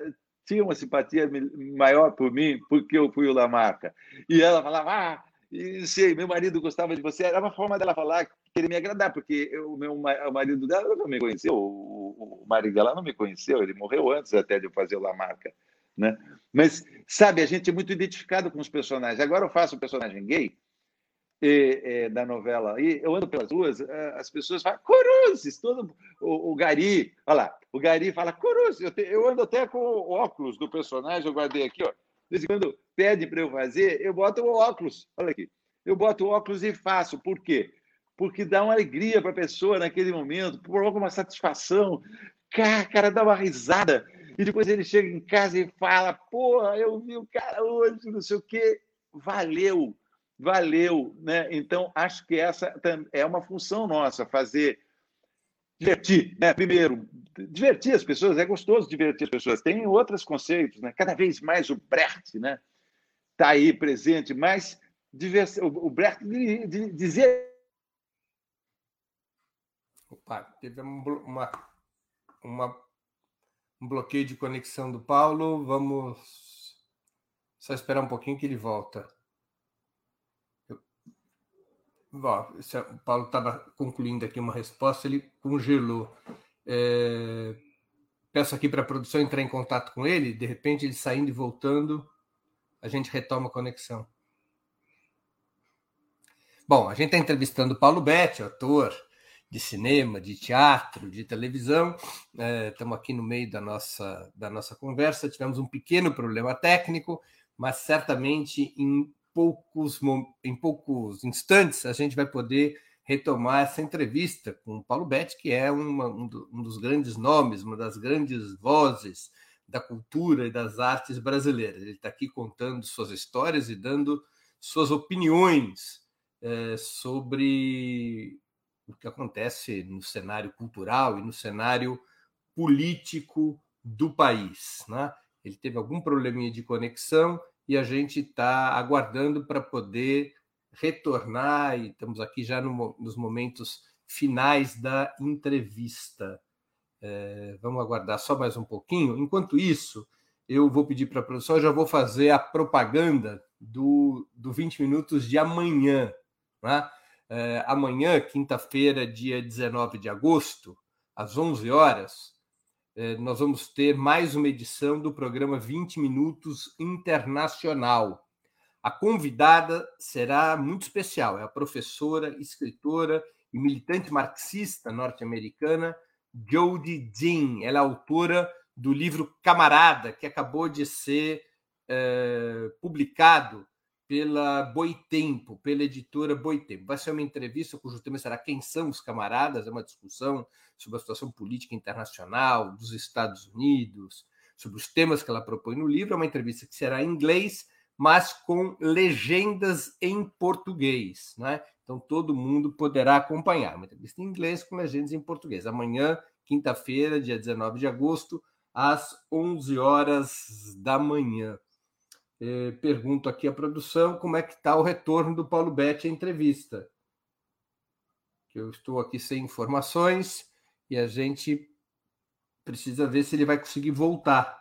tinha uma simpatia maior por mim porque eu fui o Lamarca. E ela falava: ah, e se meu marido gostava de você, era uma forma dela falar que me agradar, porque o meu o marido dela não me conheceu, o, o marido dela não me conheceu, ele morreu antes até de eu fazer a marca, né? Mas sabe, a gente é muito identificado com os personagens. Agora eu faço um personagem gay e, e, da novela e eu ando pelas ruas, eh, as pessoas falam Cruzes, todo o, o, Gari, olha lá, o Gari fala Cruzes. Eu, eu ando até com o óculos do personagem, eu guardei aqui, ó. De vez em quando pede para eu fazer, eu boto o óculos. Olha aqui. Eu boto o óculos e faço. Por quê? Porque dá uma alegria para a pessoa naquele momento, provoca uma satisfação. Cara, cara, dá uma risada. E depois ele chega em casa e fala: Porra, eu vi o cara hoje, não sei o quê. Valeu, valeu. Né? Então, acho que essa é uma função nossa, fazer divertir, né? Primeiro, divertir as pessoas, é gostoso divertir as pessoas. Tem outros conceitos, né? Cada vez mais o Brecht, né? Está aí presente, mas o Brecht dizer.
Opa, teve uma, uma, um bloqueio de conexão do Paulo. Vamos só esperar um pouquinho que ele volta. Bom, o Paulo estava concluindo aqui uma resposta, ele congelou. É, peço aqui para a produção entrar em contato com ele, de repente ele saindo e voltando, a gente retoma a conexão. Bom, a gente está entrevistando Paulo Betti, ator de cinema, de teatro, de televisão. Estamos é, aqui no meio da nossa, da nossa conversa. Tivemos um pequeno problema técnico, mas certamente em poucos, em poucos instantes a gente vai poder retomar essa entrevista com o Paulo Betti, que é uma, um, do, um, dos grandes nomes, uma das grandes vozes da cultura e das artes brasileiras. Ele está aqui contando suas histórias e dando suas opiniões é, sobre o que acontece no cenário cultural e no cenário político do país. Né? Ele teve algum probleminha de conexão e a gente está aguardando para poder retornar, e estamos aqui já no, nos momentos finais da entrevista. É, vamos aguardar só mais um pouquinho. Enquanto isso, eu vou pedir para a produção, eu já vou fazer a propaganda do, do 20 minutos de amanhã. Né? É, amanhã, quinta-feira, dia 19 de agosto, às 11 horas, nós vamos ter mais uma edição do programa 20 Minutos Internacional. A convidada será muito especial, é a professora, escritora e militante marxista norte-americana Jodie Dean. Ela é autora do livro Camarada, que acabou de ser é, publicado pela Boitempo, pela editora Boitempo. Vai ser uma entrevista cujo tema será Quem são os camaradas? É uma discussão sobre a situação política internacional dos Estados Unidos, sobre os temas que ela propõe no livro. É uma entrevista que será em inglês, mas com legendas em português. Né? Então todo mundo poderá acompanhar. Uma entrevista em inglês com legendas em português. Amanhã, quinta-feira, dia 19 de agosto, às 11 horas da manhã. Eh, pergunto aqui à produção como é que está o retorno do Paulo Betti à entrevista. Que eu estou aqui sem informações e a gente precisa ver se ele vai conseguir voltar.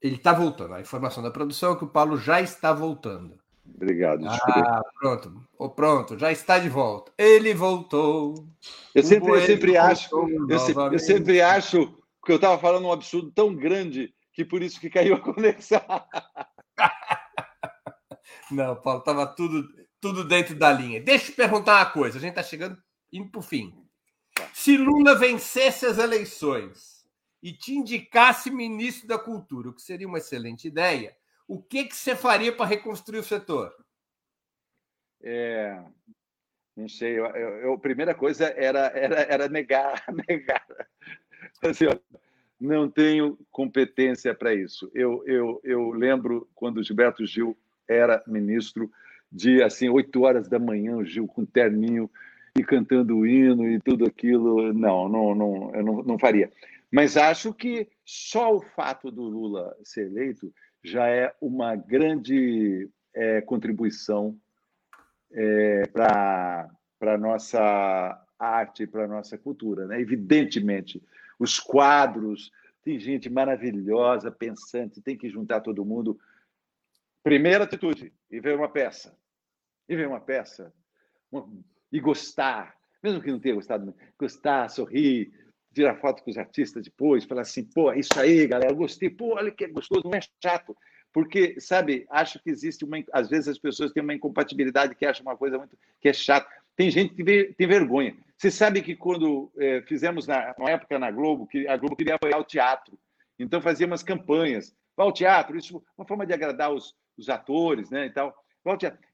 Ele está voltando. A informação da produção é que o Paulo já está voltando.
Obrigado.
Ah, pronto. Oh, pronto, já está de volta. Ele voltou.
Eu sempre, eu sempre acho, eu, se, eu sempre acho que eu estava falando um absurdo tão grande que por isso que caiu a conexão.
Não, Paulo, estava tudo, tudo dentro da linha. Deixa eu perguntar uma coisa, a gente está chegando indo para o fim. Se Lula vencesse as eleições e te indicasse ministro da Cultura, o que seria uma excelente ideia, o que, que você faria para reconstruir o setor?
É, não sei. Eu, eu, a primeira coisa era, era, era negar, negar. Assim, ó, não tenho competência para isso. Eu, eu, eu lembro quando Gilberto Gil era ministro, de assim, 8 horas da manhã, o Gil com terninho e cantando o hino e tudo aquilo. Não, não, não, eu não, não faria. Mas acho que só o fato do Lula ser eleito já é uma grande é, contribuição é, para a nossa arte, para a nossa cultura. Né? Evidentemente, os quadros, tem gente maravilhosa, pensante, tem que juntar todo mundo. Primeira atitude, e ver uma peça. E ver uma peça. E gostar. Mesmo que não tenha gostado, gostar, sorrir, tirar foto com os artistas depois, falar assim, pô, é isso aí, galera, gostei, pô, olha que é gostoso, não é chato. Porque, sabe, acho que existe uma. Às vezes as pessoas têm uma incompatibilidade que acham uma coisa muito. que é chata. Tem gente que tem vergonha. Você sabe que quando é, fizemos, na, na época na Globo, que a Globo queria apoiar o teatro. Então fazíamos campanhas. Vá ao teatro, isso uma forma de agradar os, os atores, né? E tal.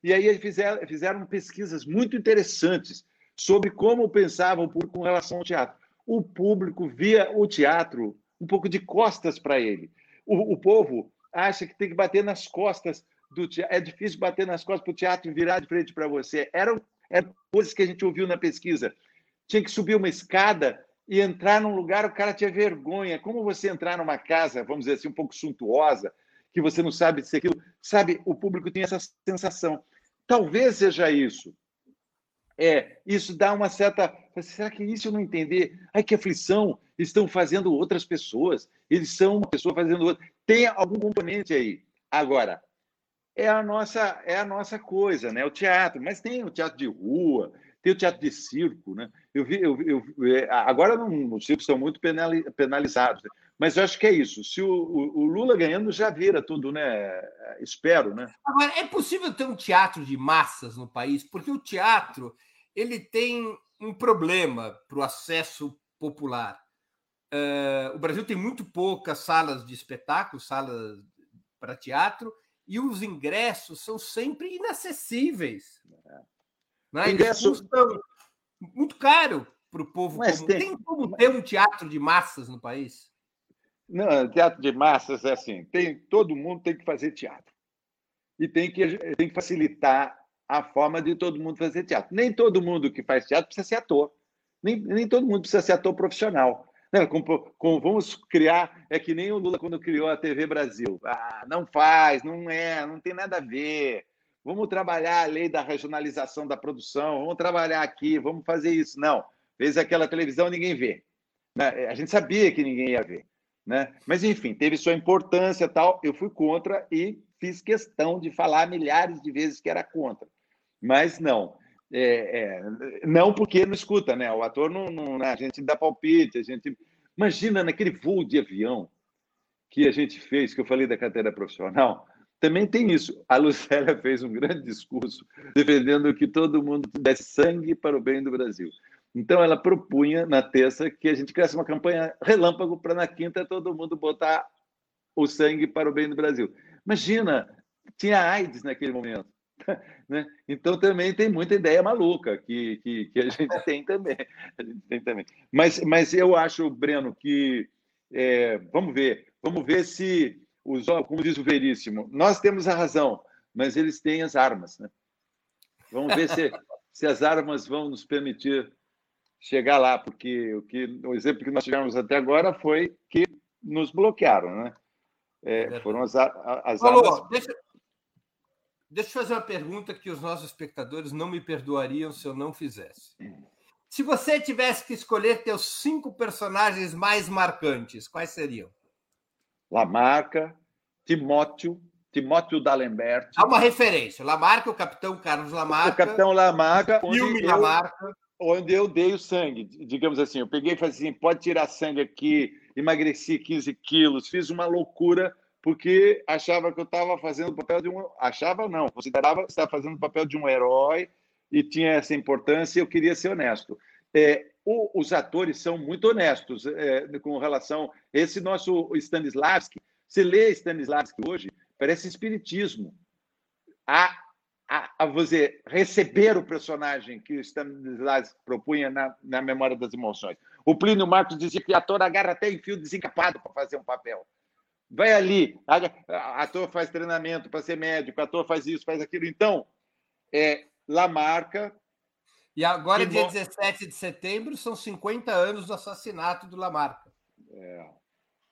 E aí fizeram, fizeram pesquisas muito interessantes sobre como pensava o público com relação ao teatro o público via o teatro um pouco de costas para ele. O, o, povo acha que tem que bater nas costas do teatro. É difícil bater nas costas para o teatro virar de frente para você. Eram, eram coisas que a gente ouviu na pesquisa. Tinha que subir uma escada e entrar num lugar, o cara tinha vergonha. Como você entrar numa casa, vamos dizer assim, um pouco suntuosa, que você não sabe se aquilo. Sabe, o público tem essa sensação. Talvez seja isso. É, isso dá uma certa. Será que isso eu não entender? Ai, que aflição! Estão fazendo outras pessoas. Eles são uma pessoa fazendo outra. Tem algum componente aí. Agora, é a nossa, é a nossa coisa, né? O teatro, mas tem o teatro de rua, tem o teatro de circo, né? Eu vi, eu, eu é, agora não, os circos são muito penalizados, né? mas eu acho que é isso. Se o, o, o, Lula ganhando já vira tudo, né? Espero, né?
Agora é possível ter um teatro de massas no país, porque o teatro ele tem um problema para o acesso popular. Uh, o Brasil tem muito poucas salas de espetáculo, salas para teatro, e os ingressos são sempre inacessíveis. Né? Ingresso... Custam muito caro para o povo Mas comum. Tem... tem como ter um teatro de massas no país?
Não, teatro de massas é assim, tem, todo mundo tem que fazer teatro. E tem que, tem que facilitar a forma de todo mundo fazer teatro. Nem todo mundo que faz teatro precisa ser ator. Nem, nem todo mundo precisa ser ator profissional. Né? Com, com, vamos criar, é que nem o Lula quando criou a TV Brasil. Ah, não faz, não é, não tem nada a ver. Vamos trabalhar a lei da regionalização da produção, vamos trabalhar aqui, vamos fazer isso. Não, fez aquela televisão, ninguém vê. Né? A gente sabia que ninguém ia ver. Né? Mas, enfim, teve sua importância tal. Eu fui contra e fiz questão de falar milhares de vezes que era contra. Mas não. É, é, não porque não escuta, né? O ator não, não né? a gente dá palpite, a gente imagina naquele voo de avião que a gente fez, que eu falei da carteira profissional, também tem isso. A Lucélia fez um grande discurso defendendo que todo mundo desse sangue para o bem do Brasil. Então ela propunha na terça que a gente criasse uma campanha relâmpago para na quinta todo mundo botar o sangue para o bem do Brasil. Imagina, tinha AIDS naquele momento. Né? Então também tem muita ideia maluca que, que, que, a gente tem também. A gente tem também. Mas, mas eu acho, Breno, que é, vamos ver, vamos ver se os como diz o Veríssimo, nós temos a razão, mas eles têm as armas. Né? Vamos ver se, se as armas vão nos permitir chegar lá, porque o, que, o exemplo que nós tivemos até agora foi que nos bloquearam, né? É, é foram as, as
Falou, armas. Deixa, Deixa eu fazer uma pergunta que os nossos espectadores não me perdoariam se eu não fizesse. Se você tivesse que escolher teus cinco personagens mais marcantes, quais seriam?
Lamarca, Timóteo, Timóteo D'Alembert.
Há uma referência. Lamarca, o capitão Carlos Lamarca.
O capitão Lamarca.
Filme eu, Lamarca.
Onde eu dei o sangue, digamos assim. Eu peguei e falei assim: pode tirar sangue aqui, emagreci 15 quilos, fiz uma loucura porque achava que eu estava fazendo o papel de um. Achava não, considerava que estava fazendo o papel de um herói e tinha essa importância e eu queria ser honesto. É, o, os atores são muito honestos é, com relação. Esse nosso Stanislavski, você lê Stanislavski hoje, parece espiritismo. A, a, a você receber o personagem que o Stanislavski propunha na, na memória das emoções. O Plínio Marcos dizia que ator agarra até em fio desencapado para fazer um papel. Vai ali, ator faz treinamento para ser médico, ator faz isso, faz aquilo. Então, é Lamarca.
E agora, dia 17 de setembro, são 50 anos do assassinato do Lamarca.
É.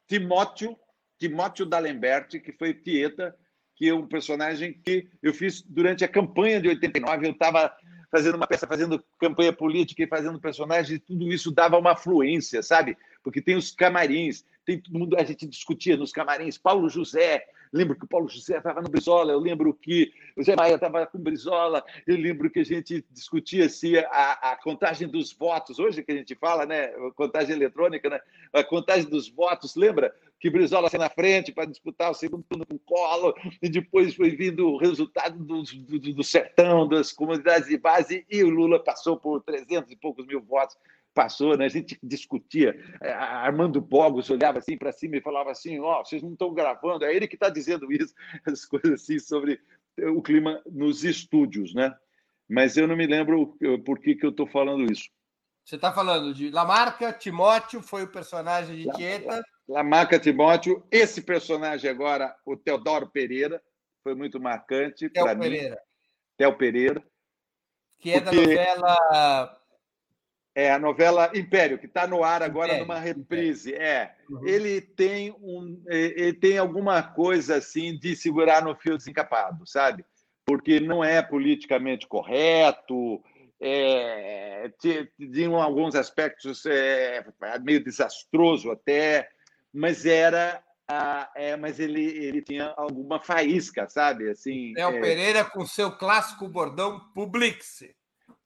Timóteo, Timóteo D'Alembert, que foi Tieta, que é um personagem que eu fiz durante a campanha de 89. Eu estava fazendo uma peça, fazendo campanha política e fazendo personagem, e tudo isso dava uma fluência, sabe? Porque tem os camarins, tem todo mundo, a gente discutia nos camarins, Paulo José, lembro que o Paulo José estava no Brizola, eu lembro que o Zé Maia estava com o Brizola, eu lembro que a gente discutia se a, a, contagem dos votos, hoje que a gente fala, né? Contagem eletrônica, né? A contagem dos votos, lembra? Que Brizola saiu na frente para disputar o segundo turno com o Collor, e depois foi vindo o resultado do, do, do sertão, das comunidades de base, e o Lula passou por 300 e poucos mil votos passou, né? a gente discutia. É, Armando Bogos olhava assim para cima e falava assim: Ó, oh, vocês não estão gravando. É ele que está dizendo isso, as coisas assim sobre o clima nos estúdios, né? Mas eu não me lembro por que, que eu estou falando isso.
Você está falando de Lamarca, Timóteo foi o personagem de Tieta.
Lamarca, Timóteo. Esse personagem agora, o Teodoro Pereira, foi muito marcante para mim. Pereira. Theo Pereira.
Que é porque... da novela
é a novela Império, que está no ar agora Império, numa reprise. Império. É, uhum. ele tem um, ele tem alguma coisa assim de segurar no fio desencapado, sabe? Porque não é politicamente correto, é, tinha alguns aspectos é, meio desastroso até, mas era é, mas ele, ele tinha alguma faísca, sabe? Assim,
é o Pereira com seu clássico bordão Publixe.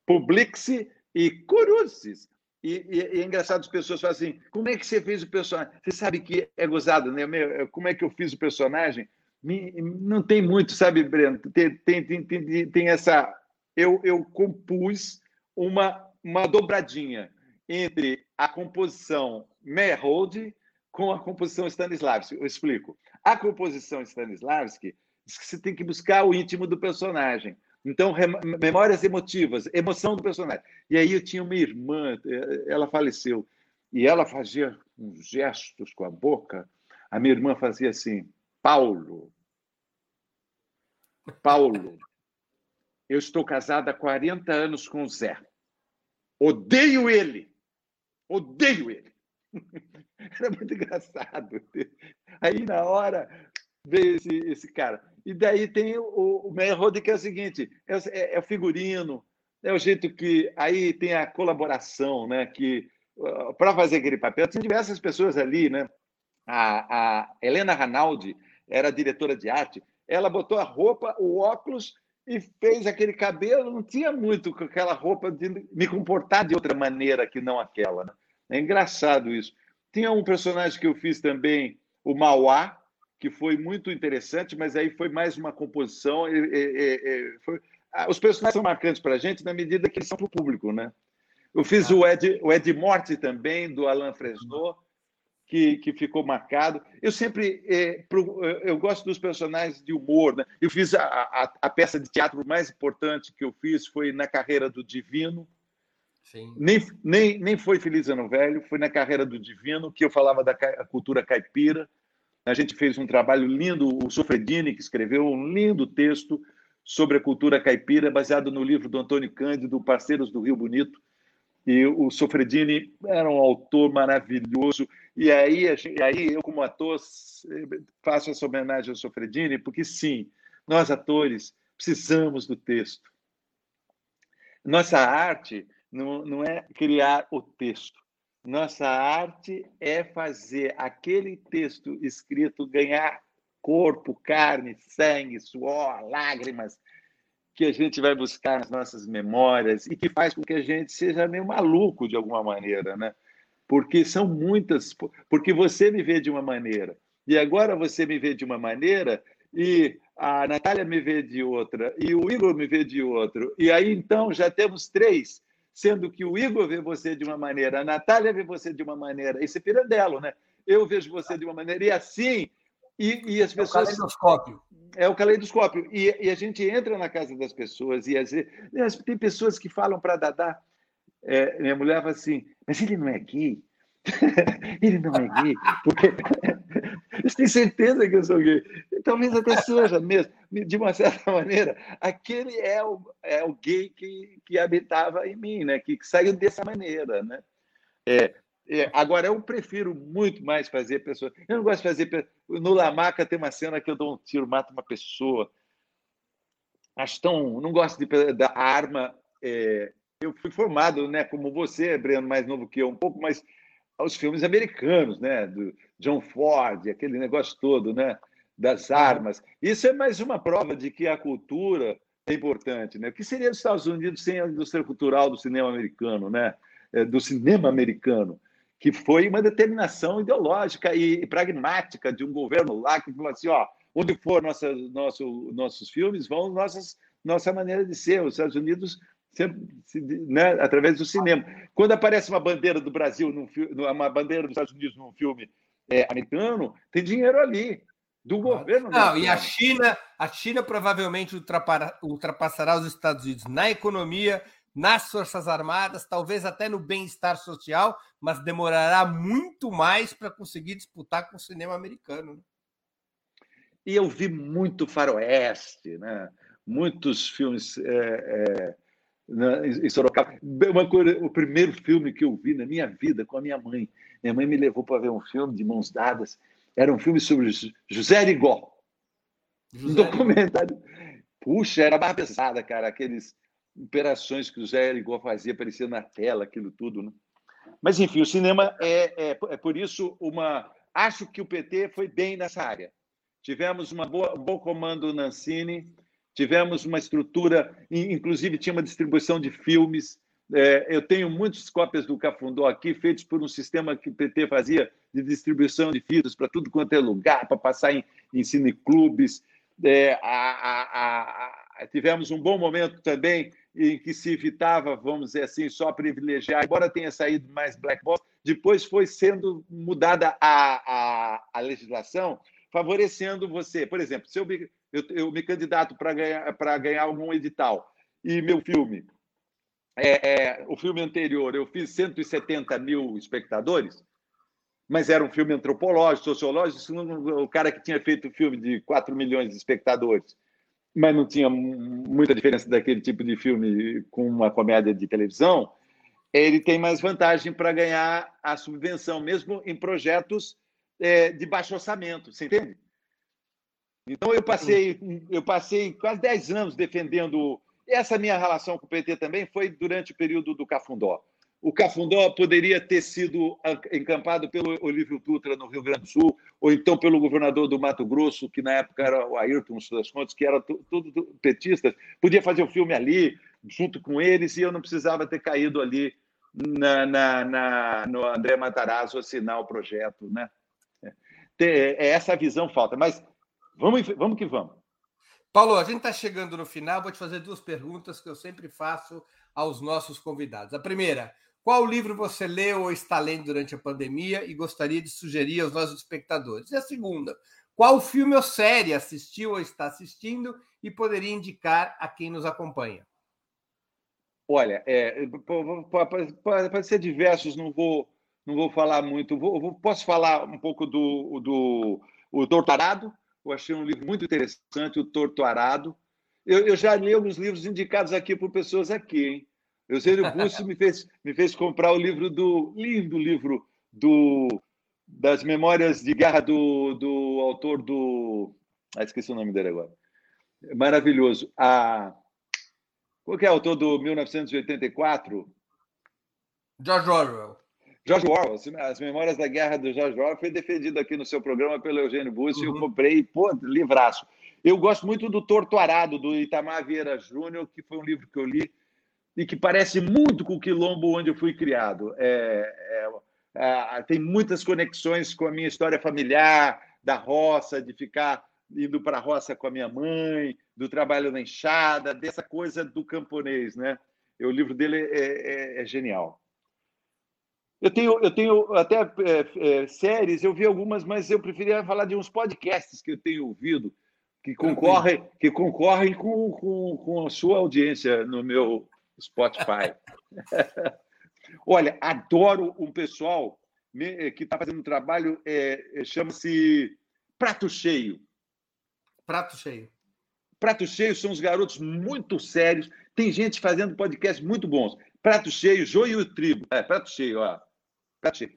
Publixe e Curuzes. E, e, e, é engraçado, as pessoas falam assim: como é que você fez o personagem? Você sabe que é gozado, né? Como é que eu fiz o personagem? Não tem muito, sabe, Breno? Tem, tem, tem, tem essa. Eu, eu compus uma, uma dobradinha entre a composição Meyerhold com a composição Stanislavski. Eu explico. A composição Stanislavski diz que você tem que buscar o íntimo do personagem. Então, memórias emotivas, emoção do personagem. E aí eu tinha uma irmã, eh, ela faleceu, e ela fazia uns gestos com a boca. A minha irmã fazia assim: Paulo, Paulo, eu estou casada há 40 anos com o Zé. Odeio ele. Odeio ele. Era muito engraçado. Aí, na hora, veio esse, esse cara. E daí tem o, o Merrod, que é o seguinte: é, é, é, o figurino, é o jeito que. Aí tem a colaboração, né? Que para fazer aquele papel, tem diversas pessoas ali, né? A, a Helena Ranaldi era diretora de arte, ela botou a roupa, o óculos e fez aquele cabelo. Não tinha muito com aquela roupa de me comportar de outra maneira que não aquela. Né? É engraçado isso. Tinha um personagem que eu fiz também, o Mauá, que foi muito interessante, mas aí foi mais uma composição. E, e, e, foi... Ah, os personagens são marcantes para a gente na medida que eles são para o público, né? Eu fiz ah. o, Ed, o Ed Morte também, do Alain Fresnot, que, que ficou marcado. Eu sempre é, pro, eu gosto dos personagens de humor. Né? Eu fiz a, a, a, peça de teatro mais importante que eu fiz foi na carreira do Divino. Sim. Nem, nem, nem foi Feliz Ano Velho, foi na carreira do Divino que eu falava da cultura caipira a gente fez um trabalho lindo, o Sofredini, que escreveu um lindo texto sobre a cultura caipira, baseado no livro do Antônio Cândido, Parceiros do Rio Bonito. E o Sofredini era um autor maravilhoso. E aí, e aí eu, como ator, faço essa homenagem ao Sofredini, porque, sim, nós, atores, precisamos do texto. Nossa arte não, não é criar o texto, nossa arte é fazer aquele texto escrito ganhar corpo, carne, sangue, suor, lágrimas, que a gente vai buscar nas nossas memórias e que faz com que a gente seja meio maluco de alguma maneira, né? Porque são muitas, porque você me vê de uma maneira e agora você me vê de uma maneira e a Natália me vê de outra e o Igor me vê de outro e aí então já temos três sendo que o Igor vê você de uma maneira, a Natália vê você de uma maneira, esse pirandelo, né? Eu vejo você de uma maneira, e assim, e, e as pessoas.
É o caleidoscópio.
É o caleidoscópio. E, e, a gente entra na casa das pessoas, e às vezes, tem pessoas que falam para Dadá, é, minha mulher fala assim, mas ele não é gay? ele não é gay, porque eu tenho certeza que eu sou gay. Talvez até seja mesmo, de uma certa maneira. Aquele é o, é o gay que, que habitava em mim, né? que, que saiu dessa maneira. Né? É, é, agora, eu prefiro muito mais fazer pessoas. Eu não gosto de fazer. No Lamaca tem uma cena que eu dou um tiro, mato uma pessoa. Acho tão. Não gosto de, da arma. É, eu fui formado, né, como você, Breno, mais novo que eu, um pouco, mas aos filmes americanos, né? Do John Ford, aquele negócio todo, né? Das armas. Isso é mais uma prova de que a cultura é importante, né? O que seria os Estados Unidos sem a indústria cultural do cinema americano, né? É, do cinema americano, que foi uma determinação ideológica e pragmática de um governo lá que falou assim, ó, onde for nossa, nosso, nossos filmes, vão nossas, nossa maneira de ser. Os Estados Unidos sempre, né, através do cinema. Quando aparece uma bandeira do Brasil, num, uma bandeira dos Estados Unidos num filme é, americano, tem dinheiro ali do governo.
Não, e a China, a China provavelmente ultrapassará os Estados Unidos na economia, nas forças armadas, talvez até no bem-estar social, mas demorará muito mais para conseguir disputar com o cinema americano. Né?
E eu vi muito faroeste, né? muitos filmes é, é, em Sorocaba. Uma coisa, o primeiro filme que eu vi na minha vida com a minha mãe. Minha mãe me levou para ver um filme de mãos dadas era um filme sobre José Rigó. Um documentário. Puxa, era barra pesada, cara. Aqueles operações que o José Rigó fazia aparecendo na tela, aquilo tudo, né? Mas, enfim, o cinema é, é, é por isso uma. Acho que o PT foi bem nessa área. Tivemos uma boa, um bom comando Nancini, tivemos uma estrutura, inclusive tinha uma distribuição de filmes é, eu tenho muitas cópias do Cafundó aqui, feitos por um sistema que o PT fazia de distribuição de fitas para tudo quanto é lugar, para passar em, em cineclubes. É, a, a, a, tivemos um bom momento também em que se evitava, vamos dizer assim, só privilegiar, embora tenha saído mais black box, depois foi sendo mudada a, a, legislação, favorecendo você. Por exemplo, se eu me, eu, eu me candidato para ganhar, ganhar algum edital e meu filme é, é, o filme anterior eu fiz 170 mil espectadores, mas era um filme antropológico, sociológico, o cara que tinha feito o filme de 4 milhões de espectadores, mas não tinha muita diferença daquele tipo de filme com uma comédia de televisão, ele tem mais vantagem para ganhar a subvenção, mesmo em projetos é, de baixo orçamento, você entende? Então eu passei, eu passei quase 10 anos defendendo essa minha relação com o PT também foi durante o período do Cafundó. O Cafundó poderia ter sido encampado pelo Olívio Dutra no Rio Grande do Sul, ou então pelo governador do Mato Grosso, que na época era o Ayrton das Contas, que era tudo petista. Podia fazer o um filme ali, junto com eles, e eu não precisava ter caído ali na, na, na no André Matarazzo assinar o projeto. Né? É, é essa visão falta. Mas vamos, vamos que vamos.
Paulo, a gente está chegando no final. Vou te fazer duas perguntas que eu sempre faço aos nossos convidados. A primeira, qual livro você leu ou está lendo durante a pandemia e gostaria de sugerir aos nossos espectadores? E a segunda, qual filme ou série assistiu ou está assistindo e poderia indicar a quem nos acompanha?
Olha, é, pode ser diversos, não vou, não vou falar muito. Vou, posso falar um pouco do, do o Tortarado, eu achei um livro muito interessante, O Torto Arado. Eu, eu já li alguns livros indicados aqui por pessoas aqui, hein? Eusênio Busso me fez, me fez comprar o livro do lindo livro do das memórias de guerra do, do autor do. Ah, esqueci o nome dele agora. Maravilhoso. A, qual que é o autor do 1984?
George Orwell.
George Orwell, As Memórias da Guerra do George Orwell foi defendido aqui no seu programa pelo Eugênio Bussi uhum. e eu comprei, pô, livraço. Eu gosto muito do Torto Arado, do Itamar Vieira Júnior, que foi um livro que eu li e que parece muito com o quilombo onde eu fui criado. É, é, é, tem muitas conexões com a minha história familiar, da roça, de ficar indo para a roça com a minha mãe, do trabalho na enxada, dessa coisa do camponês, né? E o livro dele é, é, é genial. Eu tenho, eu tenho até é, séries, eu vi algumas, mas eu preferia falar de uns podcasts que eu tenho ouvido, que concorrem, que concorrem com, com, com a sua audiência no meu Spotify. Olha, adoro um pessoal que está fazendo um trabalho, é, chama-se Prato Cheio.
Prato Cheio.
Prato Cheio são os garotos muito sérios. Tem gente fazendo podcasts muito bons. Prato Cheio, Joio e Tribo. É, Prato Cheio, ó. Prato cheio.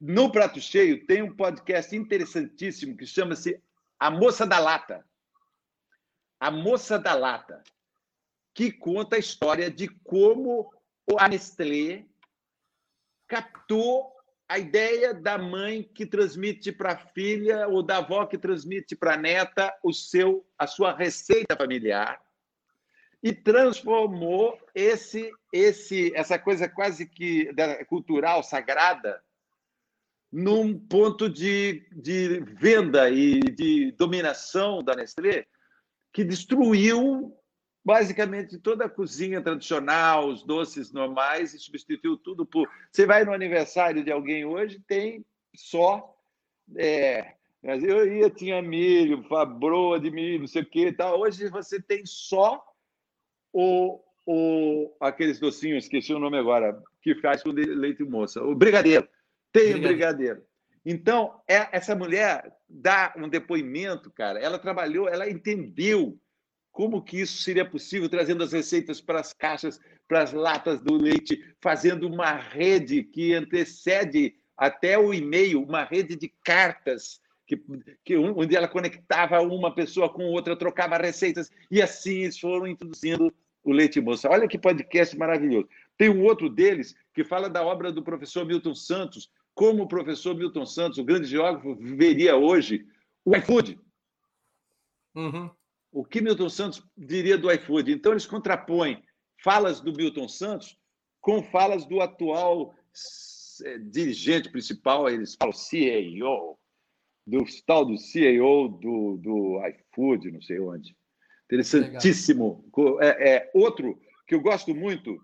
No Prato Cheio tem um podcast interessantíssimo que chama-se A Moça da Lata. A Moça da Lata, que conta a história de como a Nestlé captou a ideia da mãe que transmite para a filha ou da avó que transmite para a neta o seu, a sua receita familiar e transformou esse, esse, essa coisa quase que cultural sagrada num ponto de, de venda e de dominação da Nestlé que destruiu basicamente toda a cozinha tradicional, os doces normais, e substituiu tudo por. Você vai no aniversário de alguém hoje, tem só. É, eu ia, tinha milho, fabroa de milho, não sei o que tal. Hoje você tem só o, o, aqueles docinhos, esqueci o nome agora, que faz com leite moça. O brigadeiro. Tem o brigadeiro. Então, é, essa mulher dá um depoimento, cara. Ela trabalhou, ela entendeu como que isso seria possível, trazendo as receitas para as caixas, para as latas do leite, fazendo uma rede que antecede até o e-mail, uma rede de cartas, que, que, onde ela conectava uma pessoa com outra, trocava receitas, e assim eles foram introduzindo o leite moça. Olha que podcast maravilhoso. Tem um outro deles que fala da obra do professor Milton Santos, como o professor Milton Santos, o grande geógrafo, viveria hoje o iFood. Uhum o que Milton Santos diria do iFood. Então, eles contrapõem falas do Milton Santos com falas do atual eh, dirigente principal, eles falam CEO, do tal do CEO do, do iFood, não sei onde. Interessantíssimo. É, é, outro que eu gosto muito,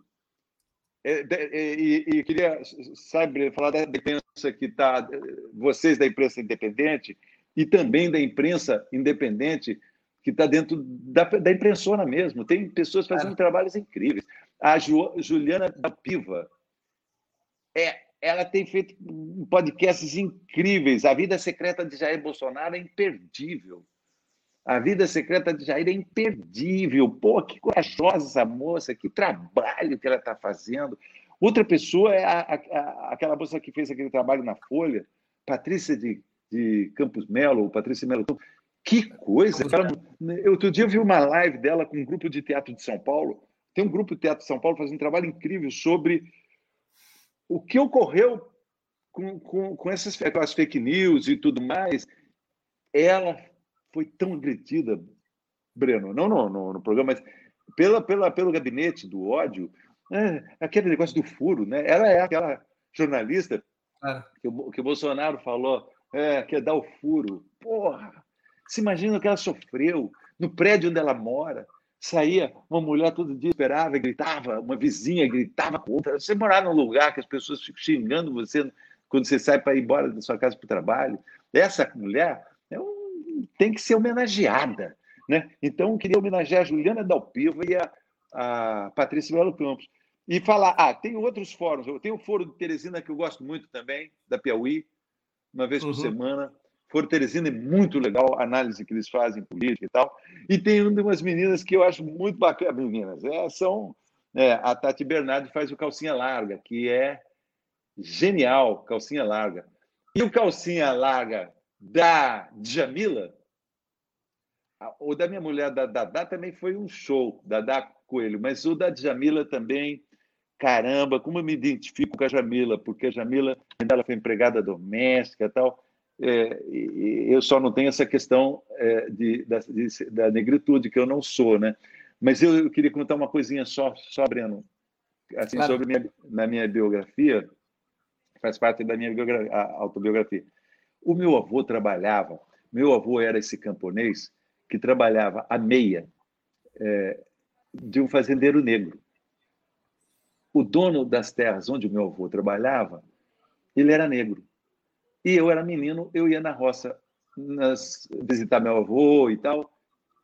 é, é, e, e, queria, sabe, falar da imprensa que está, vocês da imprensa independente, e também da imprensa independente que está dentro da, da impressora mesmo. Tem pessoas fazendo é. trabalhos incríveis. A Ju, Juliana da Piva, é, ela tem feito podcasts incríveis. A vida secreta de Jair Bolsonaro é imperdível. A vida secreta de Jair é imperdível. Pô, que corajosa essa moça, que trabalho que ela está fazendo. Outra pessoa é a, a, aquela moça que fez aquele trabalho na Folha, Patrícia de, de Campos Melo, Patrícia Melo. Que coisa! Ela, outro dia eu vi uma live dela com um grupo de teatro de São Paulo. Tem um grupo de teatro de São Paulo fazendo um trabalho incrível sobre o que ocorreu com, com, com essas com as fake news e tudo mais. Ela foi tão agredida, Breno, não no, no, no programa, mas pela, pela, pelo gabinete do ódio, é, aquele negócio do furo, né? Ela é aquela jornalista que, o, que o Bolsonaro falou, é, que é dar o furo. Porra! Se imagina o que ela sofreu no prédio onde ela mora. Saía uma mulher todo dia, esperava, gritava, uma vizinha gritava com outra. Você morar num lugar que as pessoas ficam xingando você quando você sai para ir embora da sua casa para o trabalho. Essa mulher é um, tem que ser homenageada. Né? Então, eu queria homenagear a Juliana Dalpiva e a, a Patrícia Melo Campos. E falar, ah, tem outros fóruns. Tenho o Foro de Teresina, que eu gosto muito também, da Piauí, uma vez por uhum. semana. Foro Teresina é muito legal a análise que eles fazem política e tal. E tem umas meninas que eu acho muito bacana, meninas. É, são é, a Tati Bernardi faz o calcinha larga, que é genial, calcinha larga. E o calcinha larga da Djamila, o da minha mulher, da Dadá, também foi um show, Dadá Coelho, mas o da Djamila também, caramba, como eu me identifico com a Jamila, porque a Jamila, ela foi empregada doméstica e tal, é, eu só não tenho essa questão é, de, da, de, da, negritude, que eu não sou, né? Mas eu, eu queria contar uma coisinha só, só Breno, assim, claro. sobre minha, na minha biografia, faz parte da minha autobiografia. O meu avô trabalhava, meu avô era esse camponês que trabalhava a meia é, de um fazendeiro negro. O dono das terras onde o meu avô trabalhava, ele era negro. E eu era menino, eu ia na roça nas, visitar meu avô e tal,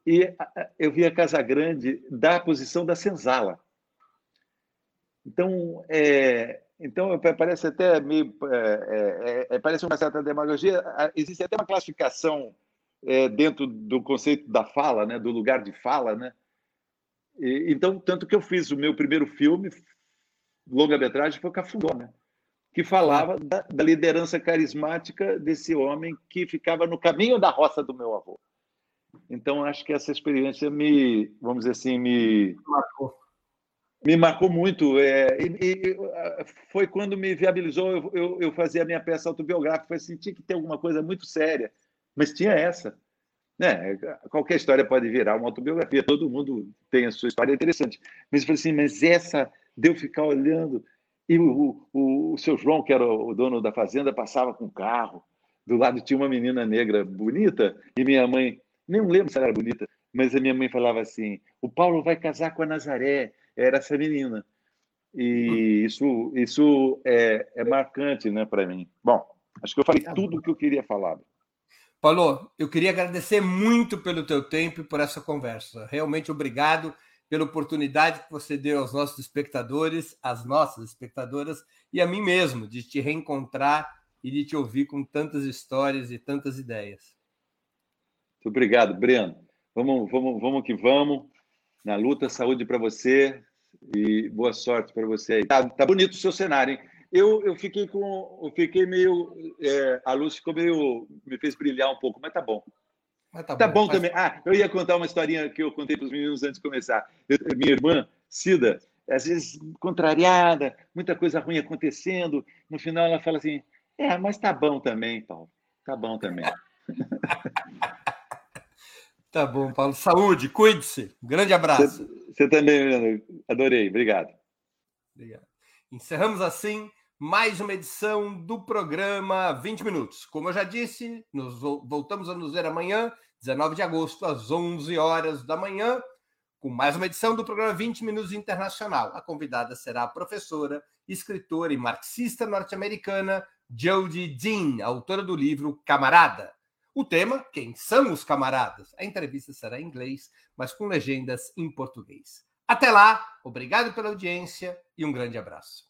e eu via Casa Grande da posição da senzala. Então, é, então parece até meio, é, é, é, parece uma certa demagogia. Existe até uma classificação é, dentro do conceito da fala, né, do lugar de fala, né? E, então, tanto que eu fiz o meu primeiro filme, longa-metragem, foi Cafundó, né? Que falava da, da, liderança carismática desse homem que ficava no caminho da roça do meu avô. Então, acho que essa experiência me, vamos dizer assim, me. Marcou. Me marcou muito. É, e, e, foi quando me viabilizou eu, eu, eu, fazer a minha peça autobiográfica. Assim, tinha que ter alguma coisa muito séria. Mas tinha essa. Né? Qualquer história pode virar uma autobiografia. Todo mundo tem a sua história interessante. Mas eu falei assim, mas essa deu ficar olhando. E o, o, o seu João, que era o dono da fazenda, passava com o carro. Do lado tinha uma menina negra bonita. E minha mãe, nem lembro se ela era bonita, mas a minha mãe falava assim: o Paulo vai casar com a Nazaré era essa menina. E isso, isso é, é marcante né, para mim. Bom, acho que eu falei tudo o que eu queria falar.
Paulo, eu queria agradecer muito pelo teu tempo e por essa conversa. Realmente obrigado pela oportunidade que você deu aos nossos espectadores, às nossas espectadoras e a mim mesmo de te reencontrar e de te ouvir com tantas histórias e tantas ideias.
Muito obrigado, Breno. Vamos, vamos, vamos que vamos. Na luta, saúde para você e boa sorte para você aí. Tá, tá, bonito o seu cenário, hein? Eu, eu fiquei com. Eu fiquei meio. É, a luz ficou meio. me fez brilhar um pouco, mas tá bom. Mas tá, tá bom, bom também. Ah, eu ia contar uma historinha que eu contei para os meninos antes de começar. Eu, minha irmã, Cida, às vezes contrariada, muita coisa ruim acontecendo. No final ela fala assim: é, mas tá bom também, Paulo. Tá bom também.
Tá bom, Paulo. Saúde, cuide-se. grande abraço.
Você também, adorei. Obrigado.
Obrigado. Encerramos assim mais uma edição do programa 20 Minutos. Como eu já disse, nos voltamos a nos ver amanhã, 19 de agosto, às 11 horas da manhã, com mais uma edição do programa 20 Minutos Internacional. A convidada será a professora, escritora e marxista norte-americana Jodie Dean, autora do livro Camarada o tema, quem são os camaradas? A entrevista será em inglês, mas com legendas em português. Até lá, obrigado pela audiência e um grande abraço.